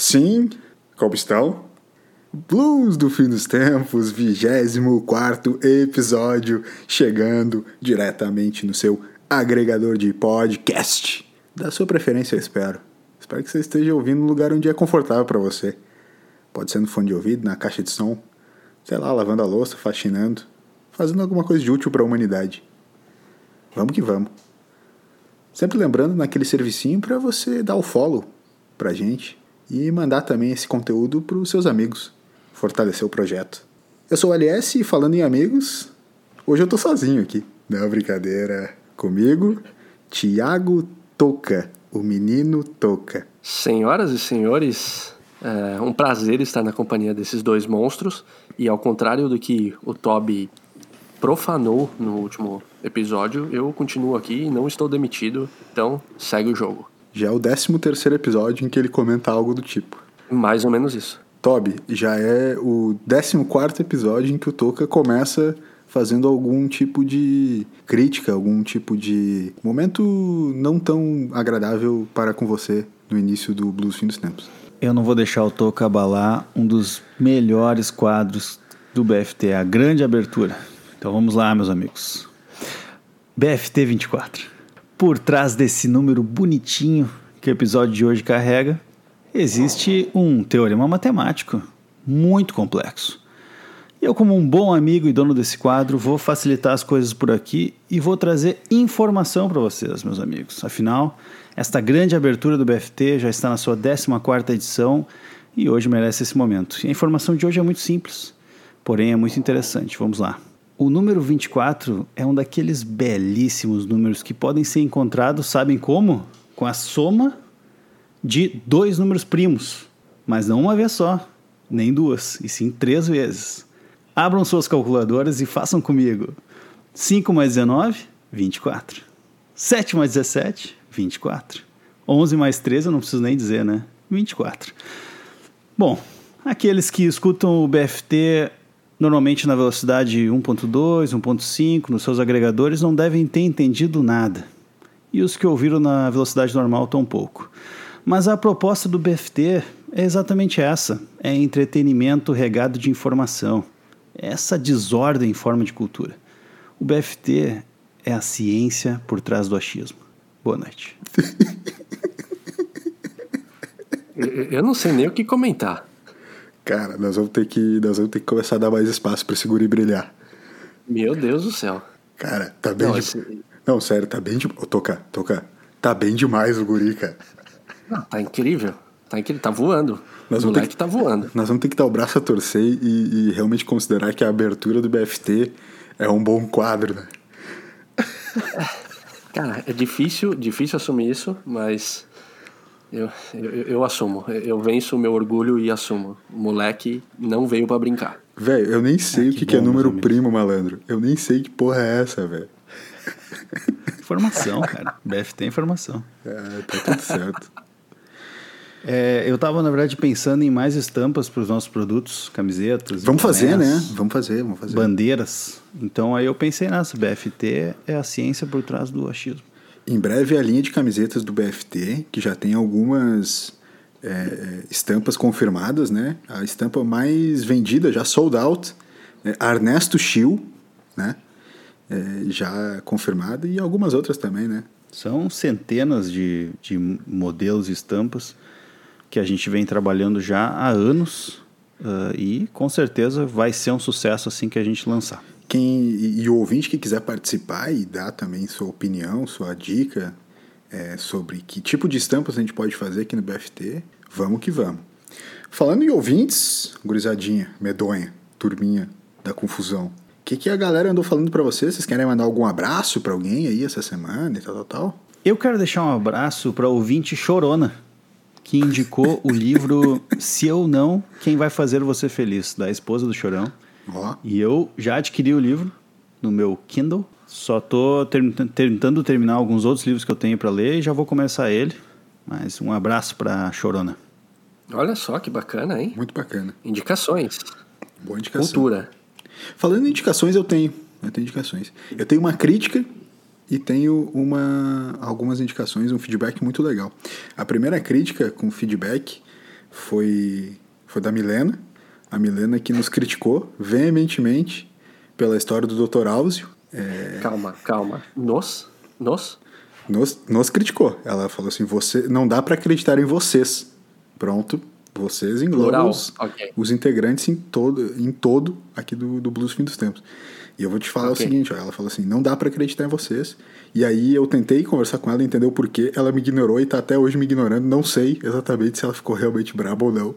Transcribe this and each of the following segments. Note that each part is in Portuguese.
Sim, como estão? Blues do Fim dos Tempos, 24 episódio, chegando diretamente no seu agregador de podcast. Da sua preferência, eu espero. Espero que você esteja ouvindo no lugar onde é confortável para você. Pode ser no fone de ouvido, na caixa de som, sei lá, lavando a louça, faxinando, fazendo alguma coisa de útil para a humanidade. Vamos que vamos. Sempre lembrando naquele servicinho para você dar o follow pra gente e mandar também esse conteúdo para os seus amigos, fortalecer o projeto. Eu sou o LS e falando em amigos, hoje eu tô sozinho aqui. Não, brincadeira. Comigo, Tiago Toca, o menino Toca. Senhoras e senhores, é um prazer estar na companhia desses dois monstros e ao contrário do que o Toby profanou no último episódio, eu continuo aqui e não estou demitido, então segue o jogo. Já é o 13 terceiro episódio em que ele comenta algo do tipo. Mais ou menos isso. Toby, já é o 14 episódio em que o Toca começa fazendo algum tipo de crítica, algum tipo de momento não tão agradável para com você no início do Blues Fim dos Tempos. Eu não vou deixar o Toca abalar um dos melhores quadros do BFT, a grande abertura. Então vamos lá, meus amigos. BFT 24. Por trás desse número bonitinho que o episódio de hoje carrega, existe um teorema matemático muito complexo. Eu, como um bom amigo e dono desse quadro, vou facilitar as coisas por aqui e vou trazer informação para vocês, meus amigos. Afinal, esta grande abertura do BFT já está na sua 14ª edição e hoje merece esse momento. E a informação de hoje é muito simples, porém é muito interessante. Vamos lá. O número 24 é um daqueles belíssimos números que podem ser encontrados, sabem como? Com a soma de dois números primos, mas não uma vez só, nem duas, e sim três vezes. Abram suas calculadoras e façam comigo. 5 mais 19, 24. 7 mais 17, 24. 11 mais 13, eu não preciso nem dizer, né? 24. Bom, aqueles que escutam o BFT normalmente na velocidade 1.2, 1.5, nos seus agregadores, não devem ter entendido nada. E os que ouviram na velocidade normal tão pouco. Mas a proposta do BFT é exatamente essa: é entretenimento regado de informação. É essa desordem em forma de cultura. O BFT é a ciência por trás do achismo. Boa noite. Eu não sei nem o que comentar. Cara, nós vamos ter que, nós vamos ter que começar a dar mais espaço para esse guri brilhar. Meu Deus do céu. Cara, tá bem. Não, de... esse... não sério, tá bem de. Oh, toca, toca. Tá bem demais o guri, cara. Não, tá incrível. Tá incrível, tá voando. Nós o moleque que, tá voando. Nós vamos ter que dar o braço a torcer e, e realmente considerar que a abertura do BFT é um bom quadro, né? Cara, é difícil, difícil assumir isso, mas eu, eu, eu, assumo. Eu venço o meu orgulho e assumo. O moleque não veio para brincar. Velho, eu nem sei ah, o que, que, é número primo, malandro. Eu nem sei que porra é essa, velho. Informação, cara. BFT é informação. É, tá tudo certo. É, eu tava, na verdade, pensando em mais estampas para os nossos produtos, camisetas. Vamos fazer, né? Vamos fazer, vamos fazer. Bandeiras. Então aí eu pensei nessa. BFT é a ciência por trás do achismo. Em breve a linha de camisetas do BFT, que já tem algumas é, estampas confirmadas, né? A estampa mais vendida, já sold out, é Ernesto Schill, né? É, já confirmada, e algumas outras também, né? São centenas de, de modelos e estampas que a gente vem trabalhando já há anos uh, e com certeza vai ser um sucesso assim que a gente lançar. Quem, e, o ouvinte que quiser participar e dar também sua opinião, sua dica é, sobre que tipo de estampas a gente pode fazer aqui no BFT, vamos que vamos. Falando em ouvintes, gurizadinha, medonha, turminha da confusão. O que, que a galera andou falando para vocês? Vocês querem mandar algum abraço para alguém aí essa semana e tal, tal, tal? Eu quero deixar um abraço para ouvinte Chorona, que indicou o livro Se Eu Não, Quem Vai Fazer Você Feliz, da esposa do Chorão. E eu já adquiri o livro no meu Kindle. Só tô ter, tentando terminar alguns outros livros que eu tenho para ler e já vou começar ele. Mas um abraço para Chorona. Olha só que bacana, hein? Muito bacana. Indicações. Boa indicação. Cultura. Falando em indicações, eu tenho. Eu tenho indicações. Eu tenho uma crítica e tenho uma, algumas indicações, um feedback muito legal. A primeira crítica com feedback foi, foi da Milena. A Milena que nos criticou veementemente pela história do Dr. Áuzio. É, Calma, calma. Nos? Nos? nos, nos criticou. Ela falou assim: você não dá pra acreditar em vocês. Pronto. Vocês englobam os, ok. os integrantes em todo, em todo aqui do, do Blues Fim dos Tempos. E eu vou te falar Ok. o seguinte, ó, ela falou assim, não dá pra acreditar em vocês. E aí eu tentei conversar com ela, entender o porquê, ela me ignorou e tá até hoje me ignorando. Não sei exatamente se ela ficou realmente braba ou não,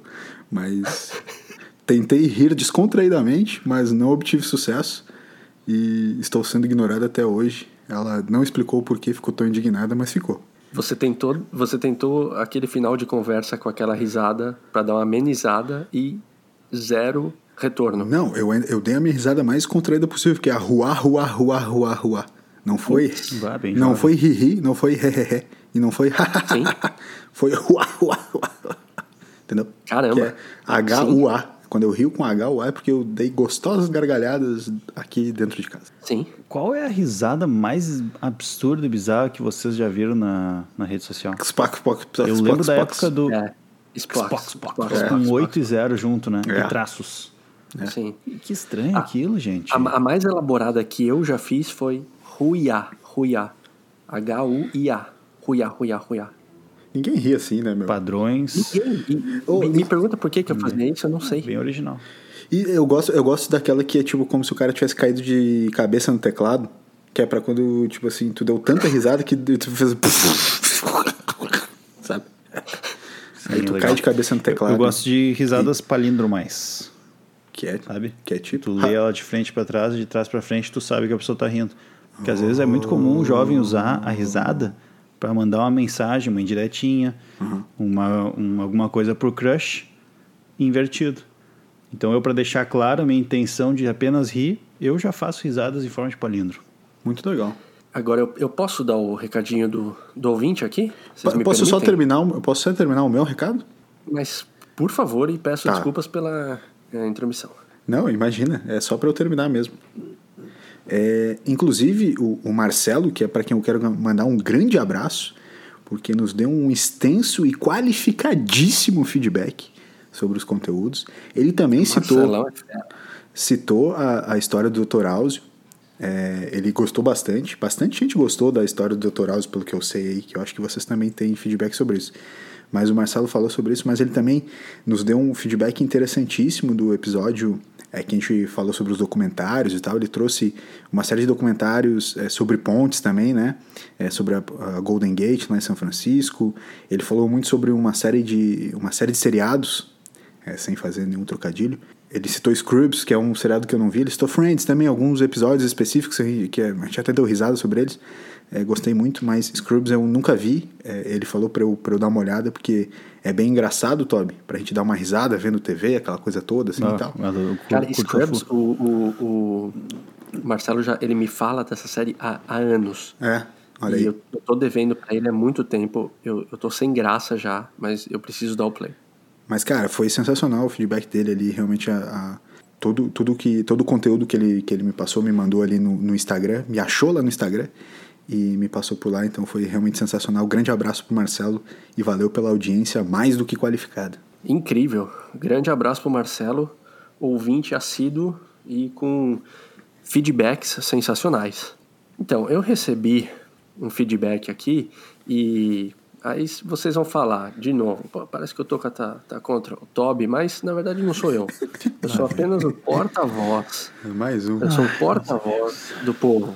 mas tentei rir descontraídamente, mas não obtive sucesso e estou sendo ignorado até hoje. Ela não explicou o porquê ficou tão indignada, mas ficou. Você tentou, você tentou aquele final de conversa com aquela risada pra dar uma amenizada e zero retorno. Não, eu, eu dei a minha risada mais contraída possível, que é a ruá, ruá, ruá, ruá, ruá. Não foi. Vá, bem não jovem. foi ri-ri, não foi hehehe, e não foi Sim. Foi ruá, ruá, ruá. Entendeu? Caramba. Que é H-U-A. Quando eu rio com H-U-A é porque eu dei gostosas gargalhadas aqui dentro de casa. Sim. Qual é a risada mais absurda e bizarra que vocês já viram na, na rede social? Spock, Spock, Spock, Eu Spock, lembro da Spock. época do É. Spock. Spock, Spock, Spock, É. Spock, com Spock. 8 e 0 junto, né? É. E traços. Sim. Que estranho aquilo, gente. A, a mais elaborada que eu já fiz foi Ruiá. Ruiá. H-U-I-A. Ruiá, Ruiá, Ruiá. Ninguém ri assim, né, meu? Padrões, Ninguém- e- Ô, me, e- me pergunta por que, que eu fazia isso, eu não sei. bem original. E eu gosto, eu gosto daquela que é tipo como se o cara tivesse caído de cabeça no teclado. Que é pra quando, tipo assim, tu deu tanta risada que tu fez. Sabe? Aí Sim, tu legal. cai de cabeça no teclado. Eu gosto de risadas palindromais, Que é, sabe? que é tipo. Tu lê ela de frente pra trás, de trás pra frente, tu sabe que a pessoa tá rindo. Porque às vezes é muito comum um jovem usar a risada pra mandar uma mensagem, uma indiretinha, uma, um- alguma coisa pro crush invertido. Então eu, pra deixar claro a minha intenção de apenas rir, eu já faço risadas em forma de palindro. Muito legal. Agora, eu, eu posso dar o recadinho do, do ouvinte aqui? Vocês posso só terminar, o- posso só terminar o meu recado? Mas, por favor, e peço Tá. desculpas pela é, intromissão. Não, imagina, é só pra eu terminar mesmo. É, inclusive, o, o Marcelo, que é para quem eu quero mandar um grande abraço, porque nos deu um extenso e qualificadíssimo feedback sobre os conteúdos. Ele também citou, Marcelão é citou a, a história do Dr. Áuzio. É, ele gostou bastante. Bastante gente gostou da história do Dr. Áuzio, pelo que eu sei aí, que eu acho que vocês também têm feedback sobre isso. Mas o Marcelo falou sobre isso, mas ele também nos deu um feedback interessantíssimo do episódio é, que a gente falou sobre os documentários e tal. Ele trouxe uma série de documentários é, sobre pontes também, né? É, sobre a, a Golden Gate lá em São Francisco. Ele falou muito sobre uma série de, uma série de seriados é, sem fazer nenhum trocadilho. Ele citou Scrubs, que é um seriado que eu não vi. Ele citou Friends também, alguns episódios específicos que a gente até deu risada sobre eles. É, gostei muito, mas Scrubs eu nunca vi. É, ele falou pra eu, pra eu dar uma olhada, porque é bem engraçado, Toby, pra gente dar uma risada vendo TV, aquela coisa toda, assim e tal. mas eu Cara, Scrubs, o, o, o Marcelo já ele me fala dessa série há, há anos. É, olha e aí. eu, eu tô devendo pra ele há muito tempo. Eu, eu tô sem graça já, mas eu preciso dar o play. Mas, cara, foi sensacional o feedback dele ali, realmente a, a- todo, tudo que, todo o conteúdo que ele, que ele me passou, me mandou ali no, no Instagram, me achou lá no Instagram e me passou por lá, então foi realmente sensacional. Grande abraço pro Marcelo e valeu pela audiência mais do que qualificada. Incrível. Grande abraço pro Marcelo, ouvinte assíduo e com feedbacks sensacionais. Então, eu recebi um feedback aqui e aí vocês vão falar de novo. Pô, parece que eu tô com a- tá, tá contra o Toby, mas na verdade não sou eu. Eu sou apenas o porta-voz. Mais um. Eu sou o porta-voz do povo.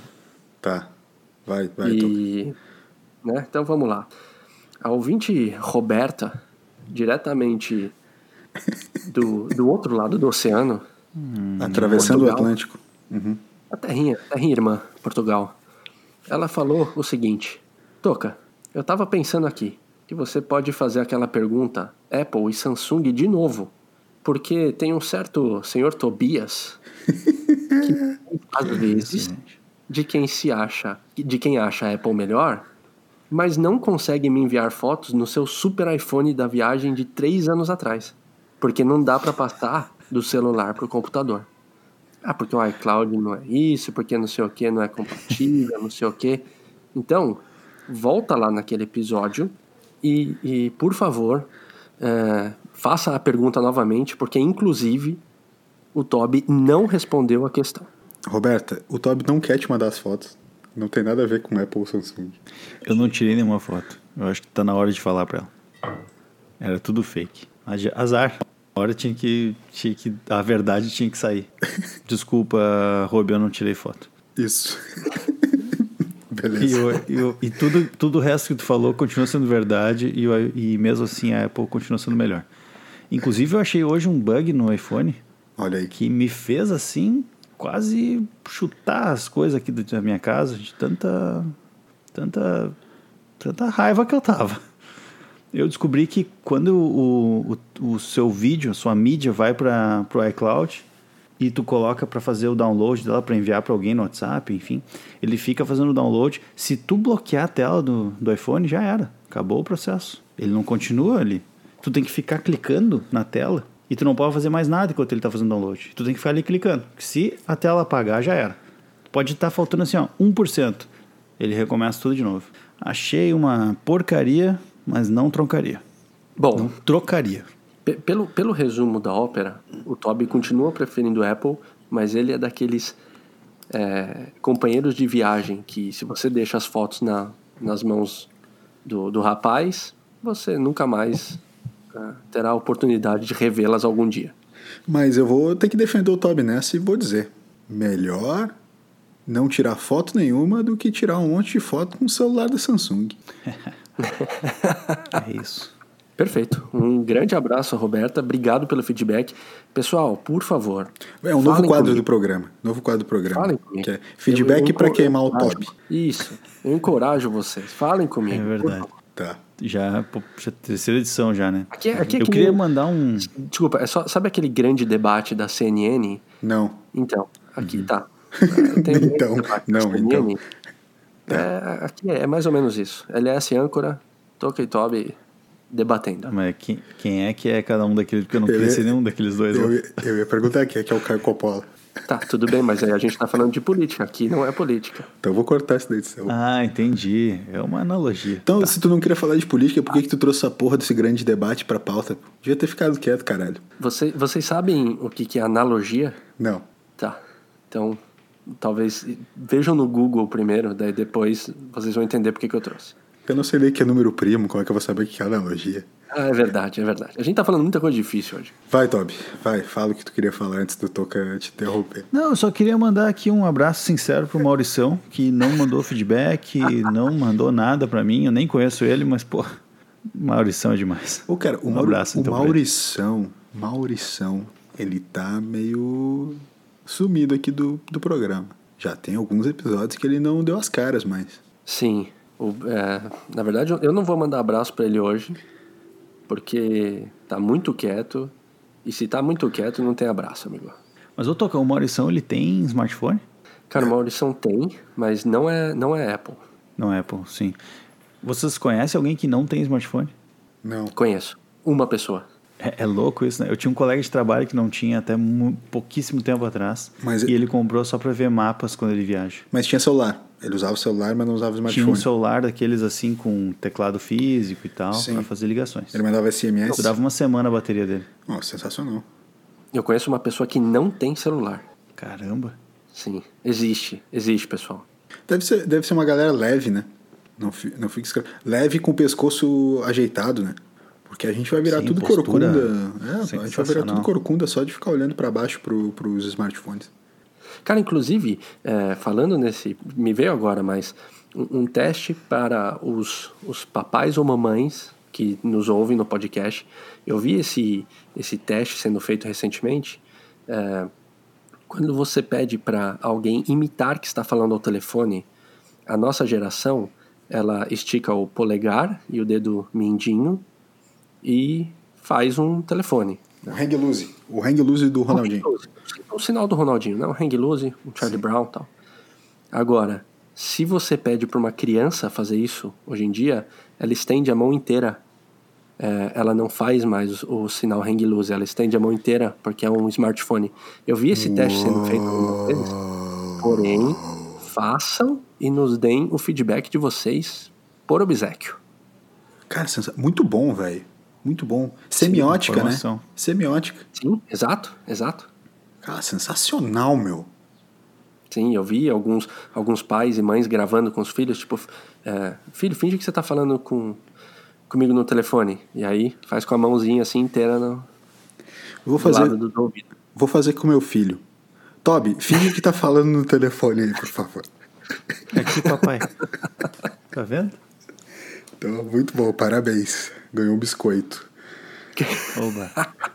Tá, vai, vai. E, né, então vamos lá. A ouvinte Roberta, diretamente do, do outro lado do oceano, Atravessando o Portugal. Atlântico. Uhum. a terrinha, terrinha irmã, Portugal, ela falou o seguinte: Toca, eu tava pensando aqui que você pode fazer aquela pergunta Apple e Samsung de novo, porque tem um certo senhor Tobias que às vezes de quem se acha, de quem acha a Apple melhor, mas não consegue me enviar fotos no seu super iPhone da viagem de três anos atrás, porque não dá para passar do celular pro computador. Ah, porque o iCloud não é isso, porque não sei o que não é compatível, não sei o que. Então, volta lá naquele episódio e, e por favor, é, faça a pergunta novamente, porque inclusive o Toby não respondeu a questão. Roberta, o Toby não quer te mandar as fotos. Não tem nada a ver com Apple ou Samsung. Eu não tirei nenhuma foto. Eu acho que tá na hora de falar pra ela. Era tudo fake. Azar. A hora tinha que, tinha que. A verdade tinha que sair. Desculpa, Rob, eu não tirei foto. Isso. Beleza. E, eu, eu, e, tudo, tudo o resto que tu falou continua sendo verdade e, eu, e mesmo assim a Apple continua sendo melhor. Inclusive eu achei hoje um bug no iPhone. Olha aí. Que me fez assim quase chutar as coisas aqui da minha casa de tanta tanta tanta raiva que eu tava. Eu descobri que quando o, o, o seu vídeo, a sua mídia vai para o iCloud e tu coloca para fazer o download dela para enviar para alguém no WhatsApp, enfim, ele fica fazendo o download. Se tu bloquear a tela do, do iPhone, já era, acabou o processo. Ele não continua ali. Tu tem que ficar clicando na tela e tu não pode fazer mais nada enquanto ele está fazendo download. Tu tem que ficar ali clicando. Se a tela apagar, já era. Pode estar tá faltando assim, ó, 1%. Ele recomeça tudo de novo. Achei uma porcaria, mas não troncaria. Bom, não trocaria. Pelo, pelo resumo da ópera, o Toby continua preferindo Apple, mas ele é daqueles é, companheiros de viagem que, se você deixa as fotos na, nas mãos do, do rapaz, você nunca mais terá a oportunidade de revê-las algum dia. Mas eu vou ter que defender o Toby nessa e vou dizer: melhor não tirar foto nenhuma do que tirar um monte de foto com o celular da Samsung. é isso. Perfeito. Um grande abraço, Roberta. Obrigado pelo feedback. Pessoal, por favor. É um novo quadro comigo. do programa. Novo quadro do programa. Falem comigo. Que é feedback para queimar o top. Isso. Eu encorajo vocês. Falem comigo. É verdade. Tá. Já, já terceira edição já, né? Aqui, é, aqui é Eu queria mandar um. Desculpa, é só, sabe aquele grande debate da CNN? Não. Então, aqui uhum. tá. então, não, então. É, aqui é, é, mais ou menos isso. LS âncora, Toca e Toby debatendo. Mas quem, quem é que é cada um daqueles? Porque eu não queria ser nenhum daqueles dois. Eu, eu, eu ia perguntar quem é que é o Caio Coppola. Tá, tudo bem, mas aí a gente tá falando de política. Aqui não é política. Então eu vou cortar isso da edição. Ah, entendi. É uma analogia. Então, tá. se tu não queria falar de política, por que, que tu trouxe essa porra desse grande debate pra pauta? Devia ter ficado quieto, caralho. Você, vocês sabem o que, que é analogia? Não. Tá. Então, talvez vejam no Google primeiro, daí depois vocês vão entender por que, que eu trouxe. Eu não sei nem que é número primo, como é que eu vou saber o que é analogia? Ah, é verdade, é verdade. A gente tá falando muita coisa difícil hoje. Vai, Toby, vai, fala o que tu queria falar antes do Toca te interromper. Não, eu só queria mandar aqui um abraço sincero pro Maurição, que não mandou feedback, não mandou nada para mim, eu nem conheço ele, mas, pô, Maurição é demais. Ô, cara, o, um abraço, o então, Maurição, Maurição, ele tá meio sumido aqui do, do programa. Já tem alguns episódios que ele não deu as caras mais. Sim, o, é, na verdade, eu não vou mandar abraço para ele hoje, porque tá muito quieto. E se tá muito quieto, não tem abraço, amigo. Mas o Toca, o Maurição, ele tem smartphone? Cara, o Maurição tem, mas não é, não é Apple. Não é Apple, sim. Vocês conhecem alguém que não tem smartphone? Não. Conheço. Uma pessoa. É, é, louco isso, né? Eu tinha um colega de trabalho que não tinha até pouquíssimo tempo atrás. Mas e ele comprou só para ver mapas quando ele viaja. Mas tinha celular. Ele usava o celular, mas não usava o smartphone. Tinha um celular daqueles assim com teclado físico e tal, para fazer ligações. Ele mandava SMS. Durava uma semana a bateria dele. Oh, sensacional. Eu conheço uma pessoa que não tem celular. Caramba. Sim, existe. Existe, pessoal. Deve ser, deve ser uma galera leve, né? Não, não fica escravo. Leve com o pescoço ajeitado, né? Porque a gente vai virar Sim, tudo corcunda. É, a gente vai virar tudo corcunda só de ficar olhando para baixo para os smartphones. Cara, inclusive, é, falando nesse. Me veio agora, mas um, um, teste para os, os papais ou mamães que nos ouvem no podcast. Eu vi esse, esse teste sendo feito recentemente. É, quando você pede para alguém imitar que está falando ao telefone, a nossa geração ela estica o polegar e o dedo mindinho e faz um telefone. O hang loose. O hang loose do Ronaldinho. O, o sinal do Ronaldinho, não? O hang loose, o Charlie Sim. Brown e tal. Agora, se você pede para uma criança fazer isso, hoje em dia, ela estende a mão inteira. É, ela não faz mais o, o, sinal hang loose, ela estende a mão inteira porque é um smartphone. Eu vi esse teste sendo feito algumas vezes. Porém, façam e nos deem o feedback de vocês por obsequio. Cara, muito bom, velho. Muito bom. Semiótica, né? informação. Semiótica. Sim, exato, exato. Cara, sensacional, meu. Sim, eu vi alguns, alguns pais e mães gravando com os filhos, tipo, é, filho, finge que você tá falando com, comigo no telefone. E aí faz com a mãozinha assim inteira no, vou do fazer, lado do, do ouvido. vou fazer com meu filho. Toby, finge que tá falando no telefone aí, por favor. Aqui, papai. tá vendo? Então, muito bom, parabéns. Ganhou um biscoito. Oba.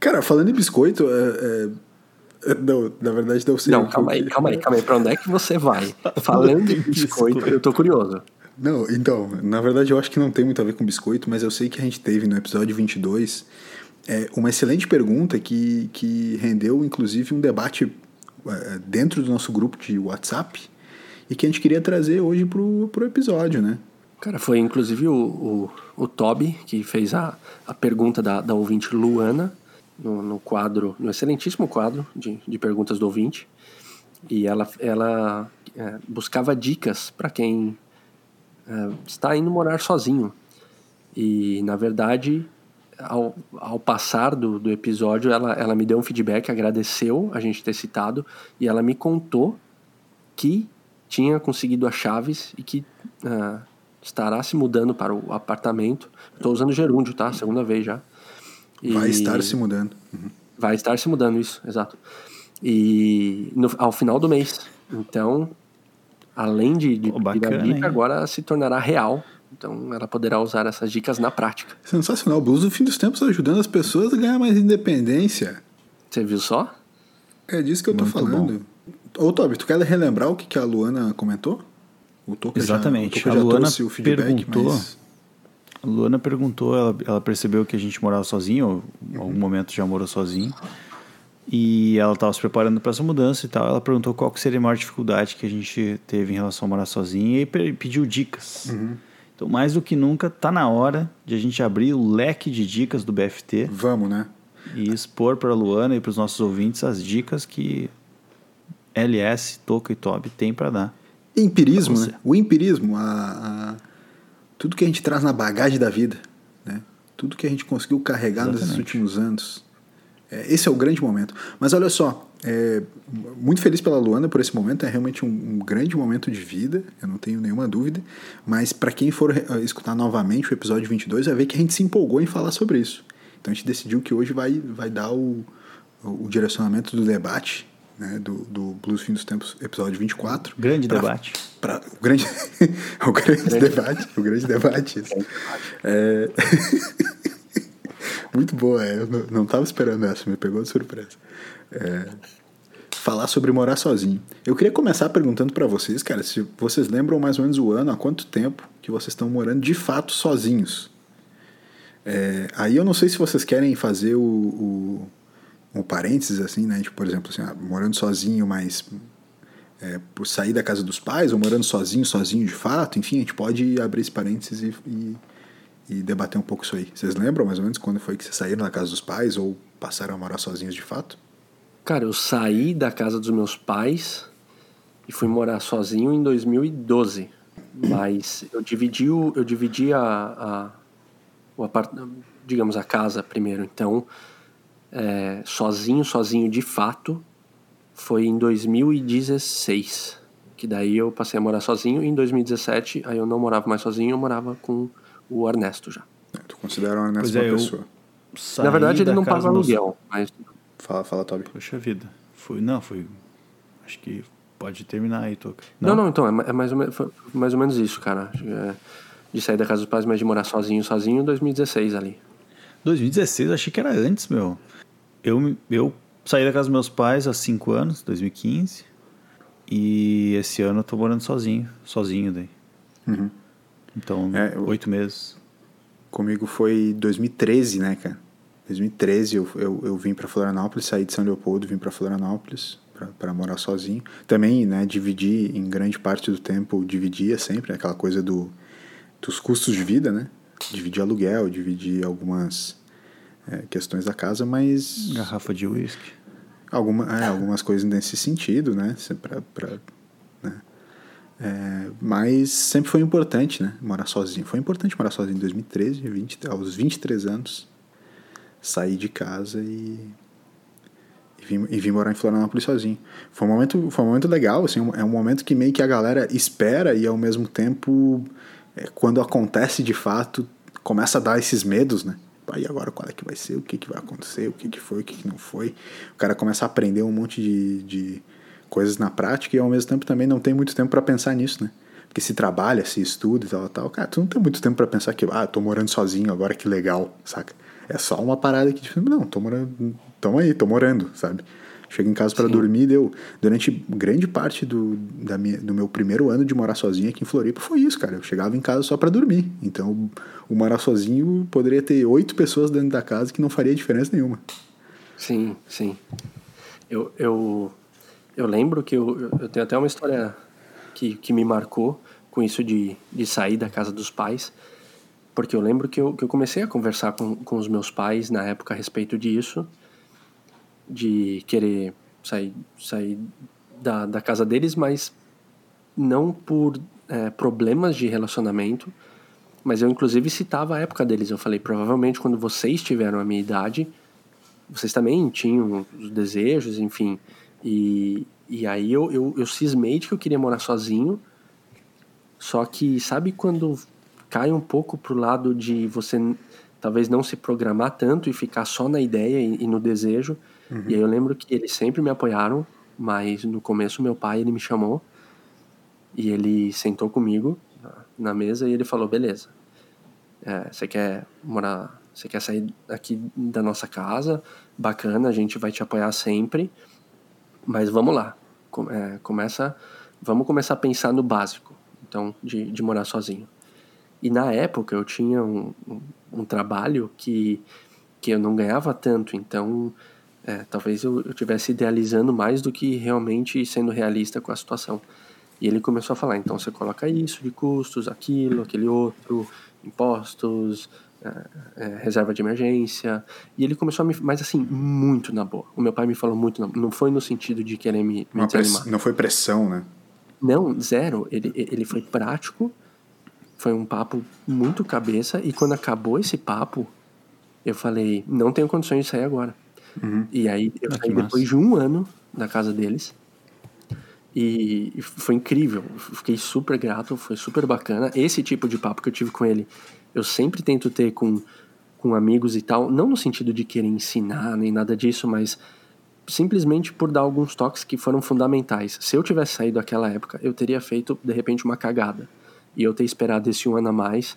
Cara, falando em biscoito, é, é- é- não, na verdade não sei. Não, calma aí, calma aí, calma aí. Pra onde é que você vai? Falando em biscoito, eu tô curioso. Não, então, na verdade eu acho que não tem muito a ver com biscoito, mas eu sei que a gente teve no episódio 22 é, uma excelente pergunta que, que rendeu inclusive um debate é, dentro do nosso grupo de WhatsApp e que a gente queria trazer hoje pro, pro episódio, né? Cara, foi inclusive o, o, o Toby que fez a, a pergunta da, da ouvinte Luana no, no quadro, no excelentíssimo quadro de, de perguntas do ouvinte. E ela, ela é, buscava dicas para quem é, está indo morar sozinho. E, na verdade, ao, ao passar do, do episódio, ela, ela me deu um feedback, agradeceu a gente ter citado, e ela me contou que tinha conseguido as chaves e que ah, estará se mudando para o apartamento. Estou usando gerúndio, tá? Segunda vez já. E Vai estar se mudando. Vai estar se mudando, isso, exato. E no- ao final do mês. Então, além de, de a bacana, dica, agora se tornará real. Então, ela poderá usar essas dicas na prática. Sensacional. O Blues do Fim dos Tempos ajudando as pessoas a ganhar mais independência. Você viu só? É disso que eu tô Muito falando. Ô, Toby, tu quer relembrar o que, que a Luana comentou? O Toca Exatamente. Já, o Toca A Luana feedback, perguntou- mas... A Luana perguntou, ela, ela percebeu que a gente morava sozinho, ou em algum momento já morou sozinho. E ela estava se preparando para essa mudança e tal. Ela perguntou qual que seria a maior dificuldade que a gente teve em relação a morar sozinho e pe- pediu dicas. Então, mais do que nunca, tá na hora de a gente abrir o leque de dicas do BFT Vamos, né? e expor para a Luana e para os nossos ouvintes as dicas que LS, Toca e Toby têm para dar. Empirismo, né? O empirismo, a, a- tudo que a gente traz na bagagem da vida, né? Tudo que a gente conseguiu carregar nesses Exatamente. últimos anos. É, esse é o grande momento. Mas olha só, é, muito feliz pela Luana por esse momento, é realmente um, um grande momento de vida, eu não tenho nenhuma dúvida. Mas para quem for eh, escutar novamente o episódio 22, vai ver que a gente se empolgou em falar sobre isso. Então a gente decidiu que hoje vai, vai dar o, o direcionamento do debate, né? Do, do Blues Fim dos Tempos, episódio 24. Grande pra- debate. Pra, o grande, o grande debate, o grande debate. É, muito boa, é, eu não, não tava esperando essa, me pegou de surpresa. É, falar sobre morar sozinho. Eu queria começar perguntando pra vocês, cara, se vocês lembram mais ou menos o ano, há quanto tempo que vocês estão morando de fato sozinhos. É, aí eu não sei se vocês querem fazer o, o, um parênteses assim, né? Tipo, por exemplo, assim, ah, morando sozinho, mas é, por sair da casa dos pais, ou morando sozinho, sozinho de fato, enfim, a gente pode abrir esse parênteses e, e, e debater um pouco isso aí. Vocês lembram mais ou menos quando foi que vocês saíram da casa dos pais ou passaram a morar sozinhos de fato? Cara, eu saí da casa dos meus pais e fui morar sozinho em 2012. Mas eu dividi, o, eu dividi a, a, o apart... digamos, a casa primeiro. Então, é, sozinho, sozinho de fato, foi em 2016. Que daí eu passei a morar sozinho. E em 2017, aí eu não morava mais sozinho, eu morava com o Ernesto já. É, Tu considera uma Pois nessa é, pessoa? Na verdade, ele não paga dos- aluguel, mas Fala, fala, Toby. Poxa vida. Fui, não, foi. Acho que pode terminar aí, Toca. Não, não, então, é é mais ou, menos, foi mais ou menos isso, cara. É, de sair da casa dos pais, mas de morar sozinho, sozinho, em 2016 ali. 2016, eu achei que era antes, meu. Eu, eu saí da casa dos meus pais há 5 anos, 2015. E esse ano eu tô morando sozinho. Sozinho daí. Uhum. Então, É, oito meses. Comigo foi 2013, né, cara? 2013 eu, eu, eu vim para Florianópolis, saí de São Leopoldo, vim para Florianópolis para morar sozinho. Também, né, dividi em grande parte do tempo, dividia sempre aquela coisa do, dos custos de vida, né? Dividir aluguel, dividir algumas é, questões da casa, mas Garrafa de uísque. alguma, é, algumas coisas nesse sentido, né? Pra, pra, né? É, mas sempre foi importante, né? Morar sozinho. Foi importante morar sozinho em 2013, 20, aos 23 anos. Saí de casa e, e, vim, e vim morar em Florianópolis sozinho. Foi um momento, foi um momento legal, assim, é um momento que meio que a galera espera e ao mesmo tempo, é, quando acontece de fato, começa a dar esses medos, né? Aí agora qual é que vai ser, o que, que vai acontecer, o que, que foi, o que, que não foi. O cara começa a aprender um monte de, de coisas na prática e ao mesmo tempo também não tem muito tempo para pensar nisso, né? Porque se trabalha, se estuda e tal, tal, cara, tu não tem muito tempo para pensar que, ah, tô morando sozinho agora, que legal, saca? É só uma parada que, tipo, não, tô morando, tamo aí, tô morando, sabe? Chego em casa para dormir, deu. Durante grande parte do, da minha, do meu primeiro ano de morar sozinho aqui em Floripa foi isso, cara. Eu chegava em casa só para dormir. Então, o morar sozinho poderia ter oito pessoas dentro da casa que não faria diferença nenhuma. Sim, sim. Eu, eu, eu lembro que eu, eu tenho até uma história que, que me marcou com isso de, de sair da casa dos pais. Porque eu lembro que eu, que eu comecei a conversar com, com os meus pais na época a respeito disso de querer sair, sair da, da casa deles, mas não por é, problemas de relacionamento, mas eu inclusive citava a época deles. Eu falei, provavelmente quando vocês tiveram a minha idade, vocês também tinham os desejos, enfim. E, e aí eu, eu, eu cismei de que eu queria morar sozinho, só que sabe quando cai um pouco pro lado de você talvez não se programar tanto e ficar só na ideia e, e no desejo, Uhum. E aí eu lembro que eles sempre me apoiaram, mas no começo meu pai ele me chamou e ele sentou comigo na mesa e ele falou: beleza, é, você quer morar, você quer sair aqui da nossa casa, bacana, a gente vai te apoiar sempre, mas vamos lá, é, começa, vamos começar a pensar no básico, então de, de morar sozinho. E na época eu tinha um, um, um trabalho que que eu não ganhava tanto, então é, talvez eu estivesse idealizando mais do que realmente sendo realista com a situação. E ele começou a falar: então você coloca isso de custos, aquilo, aquele outro, impostos, é, é, reserva de emergência. E ele começou a me. Mas assim, muito na boa. O meu pai me falou muito na Não foi no sentido de querer me, me desanimar. Não foi pressão, né? Não, zero. Ele, ele foi prático. Foi um papo muito cabeça. E quando acabou esse papo, eu falei: não tenho condições de sair agora. Uhum. E aí eu ah, saí depois de um ano da casa deles. E foi incrível. Fiquei super grato, foi super bacana. Esse tipo de papo que eu tive com ele, eu sempre tento ter com, com amigos e tal. Não no sentido de querer ensinar nem nada disso, mas simplesmente por dar alguns toques que foram fundamentais. Se eu tivesse saído daquela época, eu teria feito de repente uma cagada. E eu ter esperado esse um ano a mais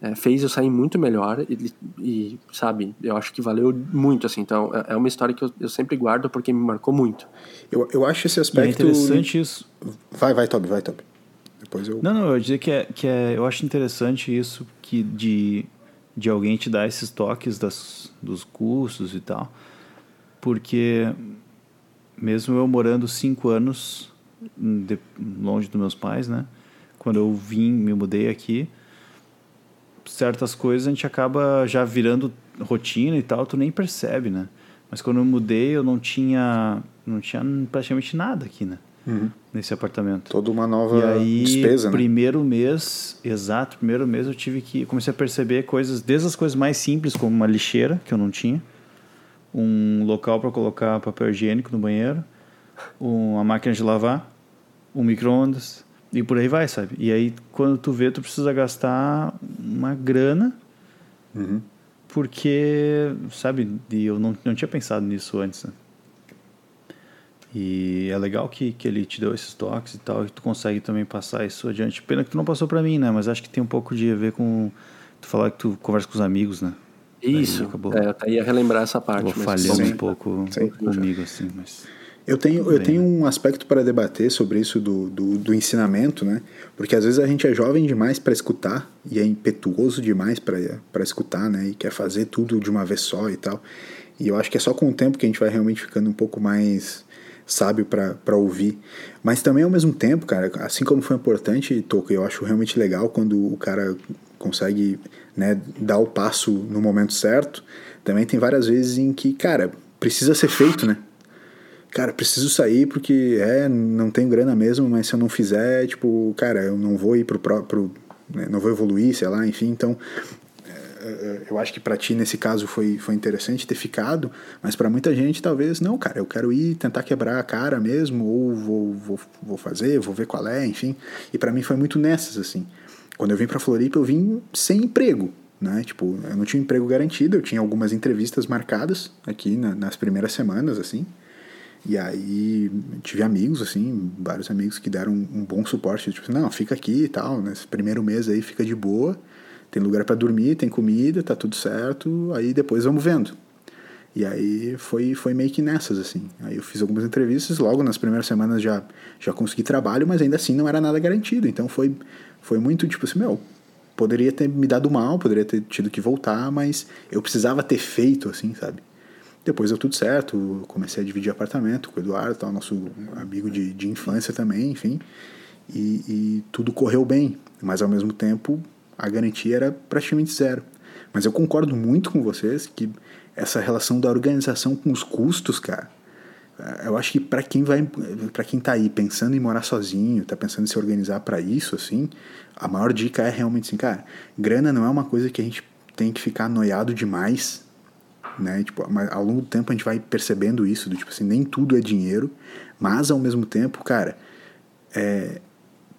é, fez eu sair muito melhor e, e, sabe, eu acho que valeu muito, assim. Então, é, é uma história que eu, eu sempre guardo porque me marcou muito. Eu, eu acho esse aspecto... E é interessante isso. Vai, vai, Toby, vai, Toby. Depois eu... Não, não, eu ia dizer que, é, que é, eu acho interessante isso que de, de alguém te dar esses toques das, dos cursos e tal, porque mesmo eu morando cinco anos de, longe dos meus pais, né? Quando eu vim, me mudei aqui certas coisas a gente acaba já virando rotina e tal, tu nem percebe, né? Mas quando eu mudei, eu não tinha, não tinha praticamente nada aqui, né? Uhum. Nesse apartamento. Toda uma nova e aí, despesa, né? primeiro mês, exato, primeiro mês eu tive que comecei a perceber coisas, desde as coisas mais simples como uma lixeira que eu não tinha, um local para colocar papel higiênico no banheiro, uma máquina de lavar, um micro-ondas, e por aí vai, sabe? E aí, quando tu vê, tu precisa gastar uma grana. Uhum. Porque, sabe, eu não, não tinha pensado nisso antes, né? E é legal que, que ele te deu esses toques e tal, e tu consegue também passar isso adiante. Pena que tu não passou para mim, né? Mas acho que tem um pouco de a ver com tu falar que tu conversa com os amigos, né? Isso, acabou, é, eu ia relembrar essa parte. Acabou falhando um pouco sim, comigo, assim, mas... Eu tenho, eu tenho um aspecto para debater sobre isso do, do, do, ensinamento, né? Porque às vezes a gente é jovem demais para escutar e é impetuoso demais para escutar, né? E quer fazer tudo de uma vez só e tal. E eu acho que é só com o tempo que a gente vai realmente ficando um pouco mais sábio para ouvir. Mas também ao mesmo tempo, cara, assim como foi importante, Toco, eu acho realmente legal quando o cara consegue né, dar o passo no momento certo. Também tem várias vezes em que, cara, precisa ser feito, né? Cara, preciso sair porque é, não tenho grana mesmo, mas se eu não fizer, tipo, cara, eu não vou ir pro próprio, né, não vou evoluir, sei lá, enfim, então é, é, eu acho que para ti nesse caso foi, foi interessante ter ficado, mas para muita gente talvez não, cara, eu quero ir tentar quebrar a cara mesmo, ou vou, vou, vou fazer, vou ver qual é, enfim. E para mim foi muito nessas, assim. Quando eu vim para Floripa, eu vim sem emprego, né? Tipo, eu não tinha emprego garantido, eu tinha algumas entrevistas marcadas aqui na, nas primeiras semanas, assim. E aí tive amigos, assim, vários amigos que deram um, bom suporte, tipo, não, fica aqui e tal, nesse primeiro mês aí fica de boa, tem lugar para dormir, tem comida, tá tudo certo, aí depois vamos vendo. E aí foi, foi meio que nessas, assim. Aí eu fiz algumas entrevistas, logo nas primeiras semanas já, já consegui trabalho, mas ainda assim não era nada garantido. Então foi, foi muito tipo assim, meu, poderia ter me dado mal, poderia ter tido que voltar, mas eu precisava ter feito, assim, sabe? Depois deu tudo certo, comecei a dividir apartamento com o Eduardo, tal, nosso amigo de, de infância também, enfim. E, e tudo correu bem, mas ao mesmo tempo a garantia era praticamente zero. Mas eu concordo muito com vocês que essa relação da organização com os custos, cara, eu acho que para quem vai para quem tá aí pensando em morar sozinho, tá pensando em se organizar para isso assim, a maior dica é realmente assim, cara, grana não é uma coisa que a gente tem que ficar noiado demais, né? Tipo, ao longo do tempo a gente vai percebendo isso, do tipo assim, nem tudo é dinheiro, mas ao mesmo tempo, cara, é,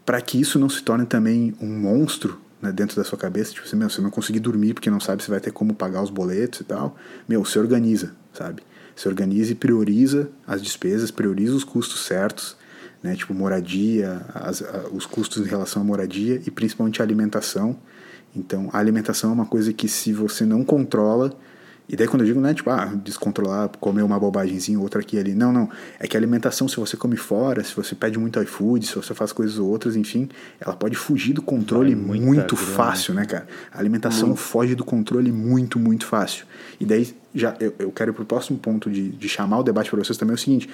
para que isso não se torne também um monstro né, dentro da sua cabeça, tipo assim, meu, você não conseguir dormir porque não sabe se vai ter como pagar os boletos e tal, meu, se organiza, sabe? Se organiza e prioriza as despesas, prioriza os custos certos, né, tipo moradia, as, a, os custos em relação à moradia e principalmente a alimentação. Então, a alimentação é uma coisa que se você não controla, e daí quando eu digo, não é tipo, ah, descontrolar, comer uma bobagemzinha, outra aqui ali. Não, não. É que a alimentação, se você come fora, se você pede muito iFood, se você faz coisas outras, enfim, ela pode fugir do controle muito fácil, né, cara? A alimentação foge do controle muito, muito fácil. E daí, já eu, eu quero ir pro próximo ponto de, de chamar o debate para vocês também é o seguinte